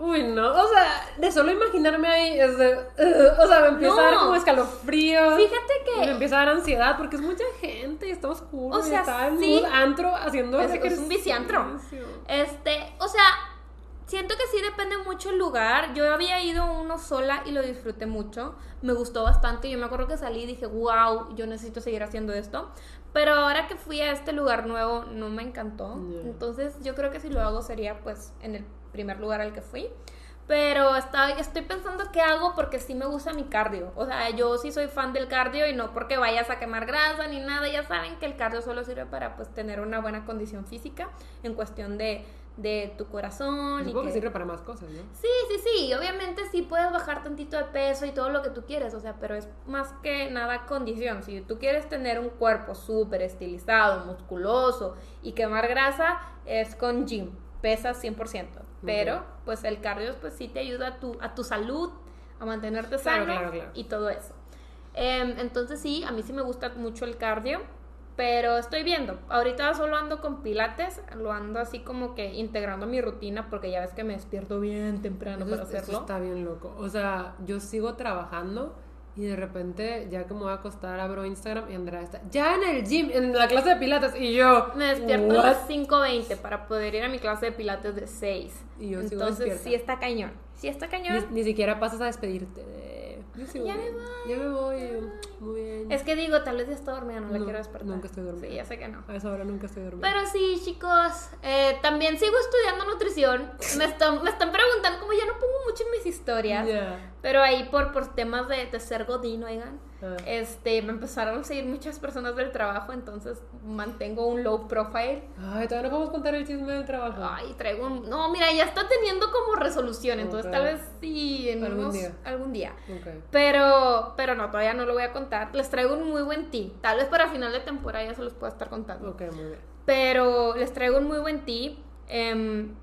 Uy, no, o sea, de solo imaginarme ahí, es de, uh, o sea, me empieza a dar No. como escalofríos. Fíjate que- Me empieza a dar ansiedad, porque es mucha gente, está oscuro, O sea, está en sí. mood antro haciendo Es- es un viciantro. Este, o sea, siento que sí depende mucho el lugar. Yo había ido uno sola y lo disfruté mucho. Me gustó bastante. Yo me acuerdo que salí y dije, wow, yo necesito seguir haciendo esto. Pero ahora que fui a este lugar nuevo, no me encantó. Entonces, yo creo que si lo hago sería pues en el primer lugar al que fui. Pero está, estoy pensando qué hago porque sí me gusta mi cardio. O sea, yo sí soy fan del cardio y no porque vayas a quemar grasa ni nada. Ya saben que el cardio solo sirve para pues tener una buena condición física en cuestión de, de tu corazón. y Supongo que que- sirve para más cosas, ¿no? Sí, sí, sí. Obviamente sí puedes bajar tantito de peso y todo lo que tú quieres. O sea, pero es más que nada condición. Si tú quieres tener un cuerpo súper estilizado, musculoso y quemar grasa, es con gym. Pesas 100%. Pero, pues el cardio, pues sí te ayuda a tu, a tu salud, a mantenerte Claro, sano claro, claro. y todo eso. Em, entonces sí, a mí sí me gusta mucho el cardio, pero estoy viendo. Ahorita solo ando con pilates, lo ando así como que integrando a mi rutina porque ya ves que me despierto bien temprano Eso, para eso hacerlo. está bien loco. O sea, yo sigo trabajando y de repente, ya que me voy a acostar, abro Instagram y Andrea está ya en el gym, en la clase de pilates. Y yo, Me despierto a las 5.20 para poder ir a mi clase de pilates de 6. Y yo sigo Entonces despierta. sí está cañón. Sí está cañón. Ni, ni siquiera pasas a despedirte. de- Yo sigo Ya me voy. Ya me voy. Muy bien. Es que digo, tal vez ya está dormida, no la No, quiero despertar. nunca estoy dormida. Sí, ya sé que no. A esa hora nunca estoy dormida. Pero sí, chicos, eh, también sigo estudiando nutrición. Me están, me están preguntando, como ya no pongo mucho en mis historias, Ya. pero ahí por, por temas de, de ser godín, oigan, Ah. este, me empezaron a seguir muchas personas del trabajo, entonces mantengo un low profile. Ay, todavía no podemos contar el chisme del trabajo. Ay, traigo un... No, mira, ya está teniendo como resolución, entonces tal vez sí, en Algún unos- día. algún día. Ok. Pero, pero no, todavía no lo voy a contar. Les traigo un muy buen tip. Tal vez para final de temporada ya se los pueda estar contando. Ok, muy bien. Pero les traigo un muy buen tip. em,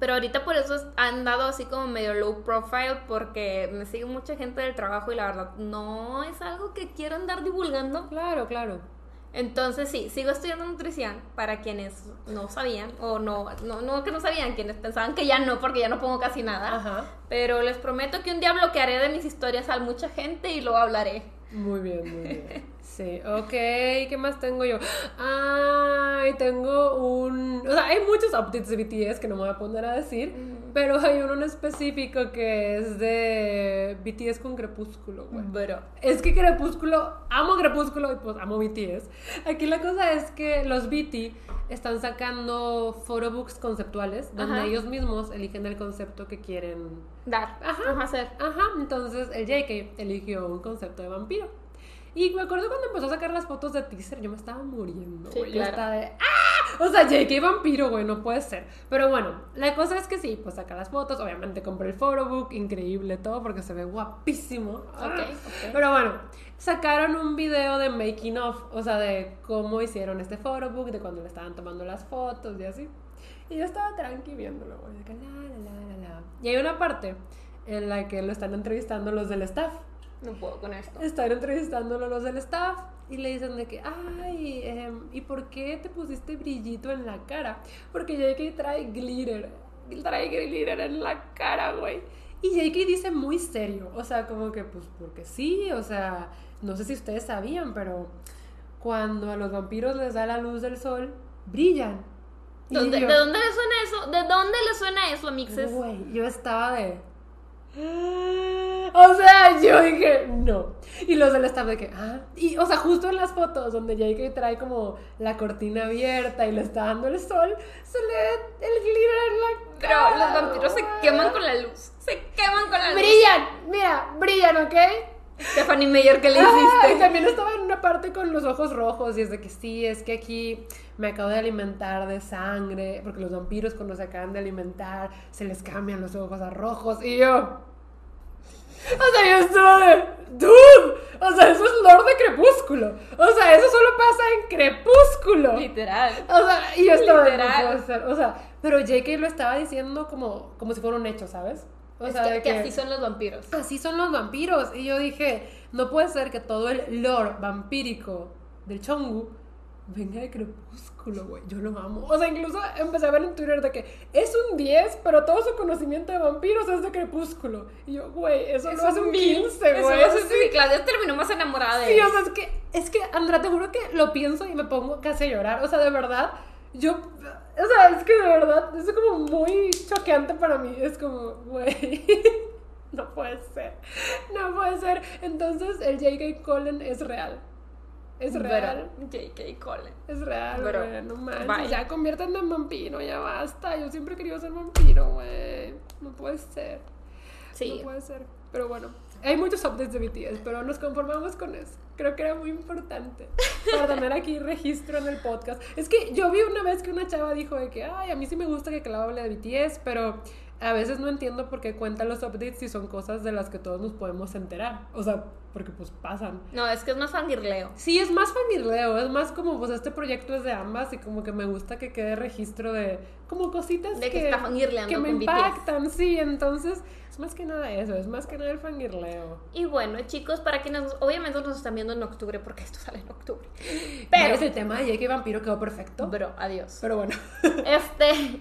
pero ahorita por eso han dado así como medio low profile porque me sigue mucha gente del trabajo y la verdad no es algo que quiero andar divulgando. Claro, claro. Entonces sí, sigo estudiando nutrición para quienes no sabían o no, no, no que no sabían, quienes pensaban que ya no porque ya no pongo casi nada. Ajá. Pero les prometo que un día bloquearé de mis historias a mucha gente y lo hablaré. Muy bien, muy bien. Sí, ok, ¿qué más tengo yo? Ay, tengo un... O sea, hay muchos updates de BTS que no me voy a poner a decir, pero hay uno en específico que es de BTS con Crepúsculo, güey. Pero Es que Crepúsculo, amo Crepúsculo y pues amo BTS. Aquí la cosa es que los BT están sacando photobooks conceptuales donde Ajá. ellos mismos eligen el concepto que quieren dar, Ajá. ajá, hacer. Ajá, entonces el JK eligió un concepto de vampiro. Y me acuerdo cuando empezó a sacar las fotos de teaser, yo me estaba muriendo, Sí, güey. Yo claro. estaba de ¡Ah! O sea, JK vampiro, güey, no puede ser. Pero bueno, la cosa es que sí, pues saca las fotos. Obviamente compré el photobook, increíble todo, porque se ve guapísimo. Ah. Ok, ok. Pero bueno, sacaron un video de making of, o sea, de cómo hicieron este photobook, de cuando le estaban tomando las fotos y así. Y yo estaba tranqui viéndolo, güey, la, la, la. Y hay una parte en la que lo están entrevistando los del staff. No puedo con esto. Están entrevistándolo los del staff y le dicen de que, ay, em, ¿y por qué te pusiste brillito en la cara? Porque JK trae glitter, trae glitter en la cara, güey. Y JK dice muy serio, o sea, como que, pues, porque sí, o sea, no sé si ustedes sabían, pero cuando a los vampiros les da la luz del sol, brillan. Y ¿Dónde- yo- ¿De dónde le suena eso? ¿De dónde le suena eso, Mixes? Güey, yo estaba de. O sea, yo dije, no. Y los del staff de que, ah. Y, o sea, justo en las fotos donde JK trae como la cortina abierta y le está dando el sol, se le ve el glitter en la Pero cara. los vampiros se queman con la luz. Se queman con la luz. Brillan, mira, brillan, ¿ok? Stephanie Meyer, ¿qué le Ah, y hiciste? también estaba en una parte con los ojos rojos y es de que sí, es que aquí me acabo de alimentar de sangre, porque los vampiros cuando se acaban de alimentar se les cambian los ojos a rojos y yo... O sea, yo estaba de... ¡Dude! O sea, eso es Lord de Crepúsculo. O sea, eso solo pasa en Crepúsculo. Literal. O sea, y yo estaba no Literal. O sea, pero JK lo estaba diciendo como, como si fuera un hecho, ¿sabes? O Es sea, que, de que así son los vampiros. Así son los vampiros. Y yo dije, no puede ser que todo el lore vampírico del Chongu venga de Crepúsculo, güey. Yo lo amo. O sea, incluso empecé a ver en Twitter de que es un 10, pero todo su conocimiento de vampiros es de Crepúsculo. Y yo, güey, eso, no es un 15, Eso güey. no es Sí. Claudia terminó más enamorada de Sí, él. o sea, es que, es que, Andra, te juro que lo pienso y me pongo casi a llorar. O sea, de verdad, yo, o sea, es que de verdad, es como muy choqueante para mí. Es como, güey, no puede ser, no puede ser. Entonces, el J.K. Colin es real. Es real. J.K. Colin. Es real, Pero, güey, no manches. bye. Ya conviértanme en vampiro, ya basta. Yo siempre he querido ser vampiro, güey. No puede ser. Sí. No puede ser. Pero bueno, hay muchos updates de BTS, pero nos conformamos con eso. Creo que era muy importante para tener aquí registro en el podcast. Es que yo vi una vez que una chava dijo de que, ay, a mí sí me gusta que Clau hable de BTS, pero a veces no entiendo por qué cuenta los updates si son cosas de las que todos nos podemos enterar. O sea, porque pues pasan. No, es que es más fangirleo. Sí, es más fangirleo, es más como, pues este proyecto es de ambas y como que me gusta que quede registro de como cositas De que está fangirleando que me con BTS. impactan, sí, entonces es más que nada eso, es más que nada el fangirleo. Y bueno, chicos, para quienes obviamente nos están viendo en octubre, porque esto sale en octubre. Pero Pero, el tema de Jake y Vampiro quedó perfecto. bro, adiós. Pero bueno. Este,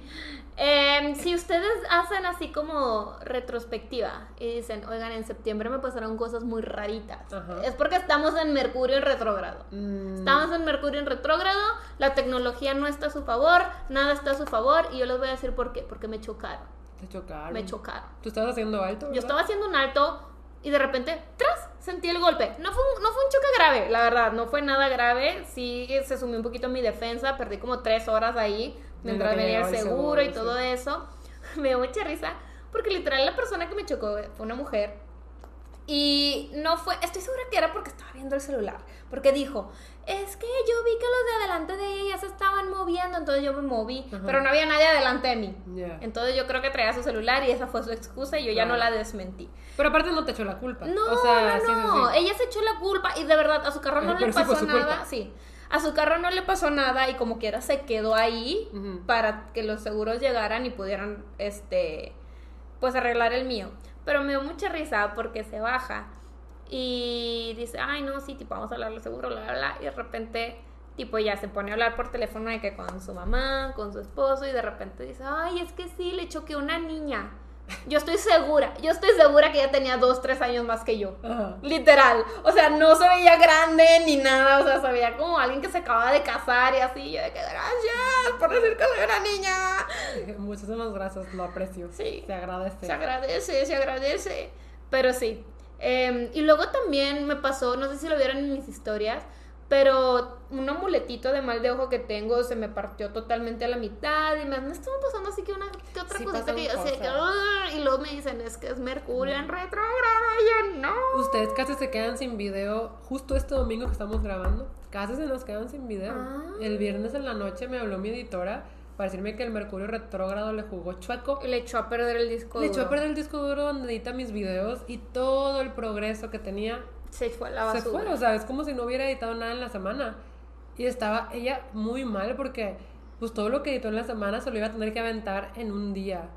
em, si ustedes hacen así como retrospectiva y dicen, oigan, en septiembre me pasaron cosas muy raritas, Ajá. es porque estamos en Mercurio en retrógrado. Mm, Estamos en Mercurio en retrógrado, la tecnología no está a su favor, nada está a su favor y yo les voy a decir por qué, porque me chocaron, te chocaron. me chocaron. Tú estabas haciendo alto. Yo ¿verdad? estaba haciendo un alto y de repente, tras, sentí el golpe. No fue, un, no fue un choque grave, la verdad, no fue nada grave. Sí se sumió un poquito mi defensa, perdí como tres horas ahí lo que venía el seguro y todo sí. eso. Me dio mucha risa porque literal la persona que me chocó fue una mujer. Y no fue, estoy segura que era porque estaba viendo el celular. Porque dijo, es que yo vi que los de adelante de ella se estaban moviendo, entonces yo me moví, Ajá. pero no había nadie adelante de mí. Ya. Entonces yo creo que traía su celular y esa fue su excusa y yo ya no la Claro. desmentí. Pero aparte no te echó la culpa. No, o sea, no, sí, sí, no. sí. Ella se echó la culpa y de verdad a su carro no Eh, le pero sí fue pasó su culpa. nada. Sí. A su carro no le pasó nada y como quiera se quedó ahí para que los seguros llegaran y pudieran, este, pues arreglar el mío. Pero me dio mucha risa porque se baja y dice, ay, no, sí, tipo, vamos a hablarle seguro, bla, bla, bla. Y de repente, tipo, ya se pone a hablar por teléfono de que con su mamá, con su esposo, y de repente dice, ay, es que sí, le choqué una niña. Yo estoy segura, yo estoy segura que ella tenía dos, tres años más que yo. Ajá. Literal. O sea, no se veía grande ni nada. O sea, se veía como alguien que se acaba de casar y así. Yo de que gracias por decir que soy una niña. Muchísimas gracias, lo aprecio. Sí. Se agradece. Se agradece, se agradece. Pero sí. Eh, y luego también me pasó, no sé si lo vieron en mis historias, pero un amuletito de mal de ojo que tengo se me partió totalmente a la mitad y me, me estaba pasando así que una que otra Sí cosita que yo y luego me dicen es que es Mercurio en retrógrado y yo no. Ustedes casi se quedan sin video justo este domingo que estamos grabando. Casi se nos quedan sin video. Ah. El viernes en la noche me habló mi editora para decirme que el Mercurio retrógrado le jugó chueco. Le echó a perder el disco. Le echó a duro. perder el disco duro donde edita mis videos y todo el progreso que tenía Se fue a la se basura. fue. O sea, es como si no hubiera editado nada en la semana. Y estaba ella muy mal porque pues todo lo que editó en la semana se lo iba a tener que aventar en un día.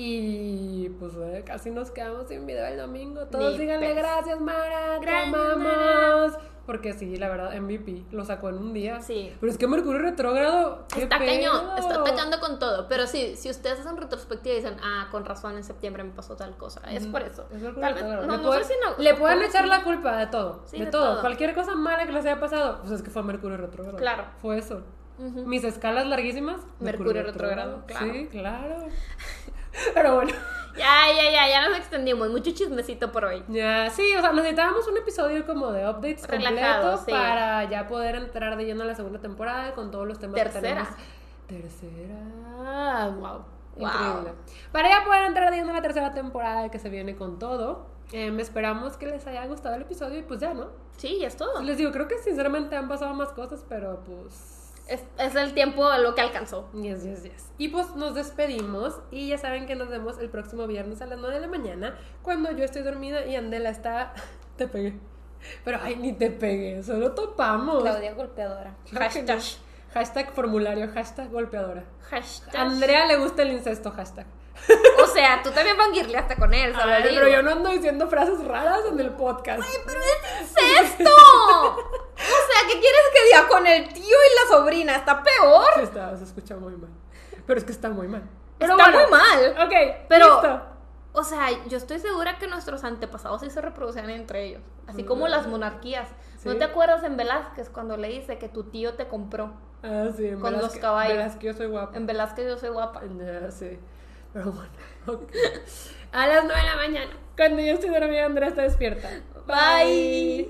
Y pues eh, casi nos quedamos sin video el domingo. Todos Ni díganle pez. gracias, Mara. Gracias, amamos. Porque sí, la verdad, MVP lo sacó en un día. Sí. Pero es que Mercurio retrógrado. ¿qué Está cañón, está atacando con todo. Pero sí, si ustedes hacen retrospectiva y dicen, ah, con razón, en septiembre me pasó tal cosa. Es por eso. Es Mercurio Tal vez- no, no pueden, sé si no- le pueden echar la culpa de todo. Sí, de, de todo. todo. Cualquier cosa mala que les haya pasado, pues es que fue Mercurio retrógrado. Claro. Fue eso. Mis escalas larguísimas. Mercurio retrógrado, claro. Sí, claro. Pero bueno, Ya, ya, ya, ya nos extendimos. Mucho chismecito por hoy. ya, sí, o sea, necesitábamos un episodio como de updates Relajado, completo sí. para ya poder entrar de lleno a la segunda temporada con todos los temas que Tercera. tenemos. Tercera. Wow. Wow. Increíble. Para ya poder entrar de lleno a la tercera temporada que se viene con todo. Em, esperamos que les haya gustado el episodio y pues ya, ¿no? Sí, ya es todo. Les digo, creo que sinceramente han pasado más cosas, pero pues Es, es el tiempo lo que alcanzó. Yes, yes, yes. Y pues nos despedimos y ya saben que nos vemos el próximo viernes a las 9 de la mañana cuando yo estoy dormida y Andela está... Te pegué. Pero ay, ni te pegué, solo topamos. Claudia golpeadora. Hashtag. Hashtag formulario, hashtag golpeadora. Hashtag. Andrea le gusta el incesto, hashtag. O sea, tú también fangirleaste con él, Ay, digo. pero yo no ando diciendo frases raras en el podcast. ¡Pero es incesto! o sea, ¿qué quieres que diga con el tío y la sobrina? Está peor. Está, se escucha muy mal. Pero es que está muy mal. Pero Está bueno, muy mal. Ok, Pero- listo. O sea, yo estoy segura que nuestros antepasados sí se reproducían entre ellos. Así como las monarquías. ¿No Sí. te acuerdas en Velázquez cuando le dice que tu tío te compró? Ah, sí, en Con los caballos. Velázquez, yo soy guapa. En Velázquez yo soy guapa. Sé. Pero bueno, ok. A las 9 de la mañana, cuando yo estoy dormida, Andrea está despierta. Bye.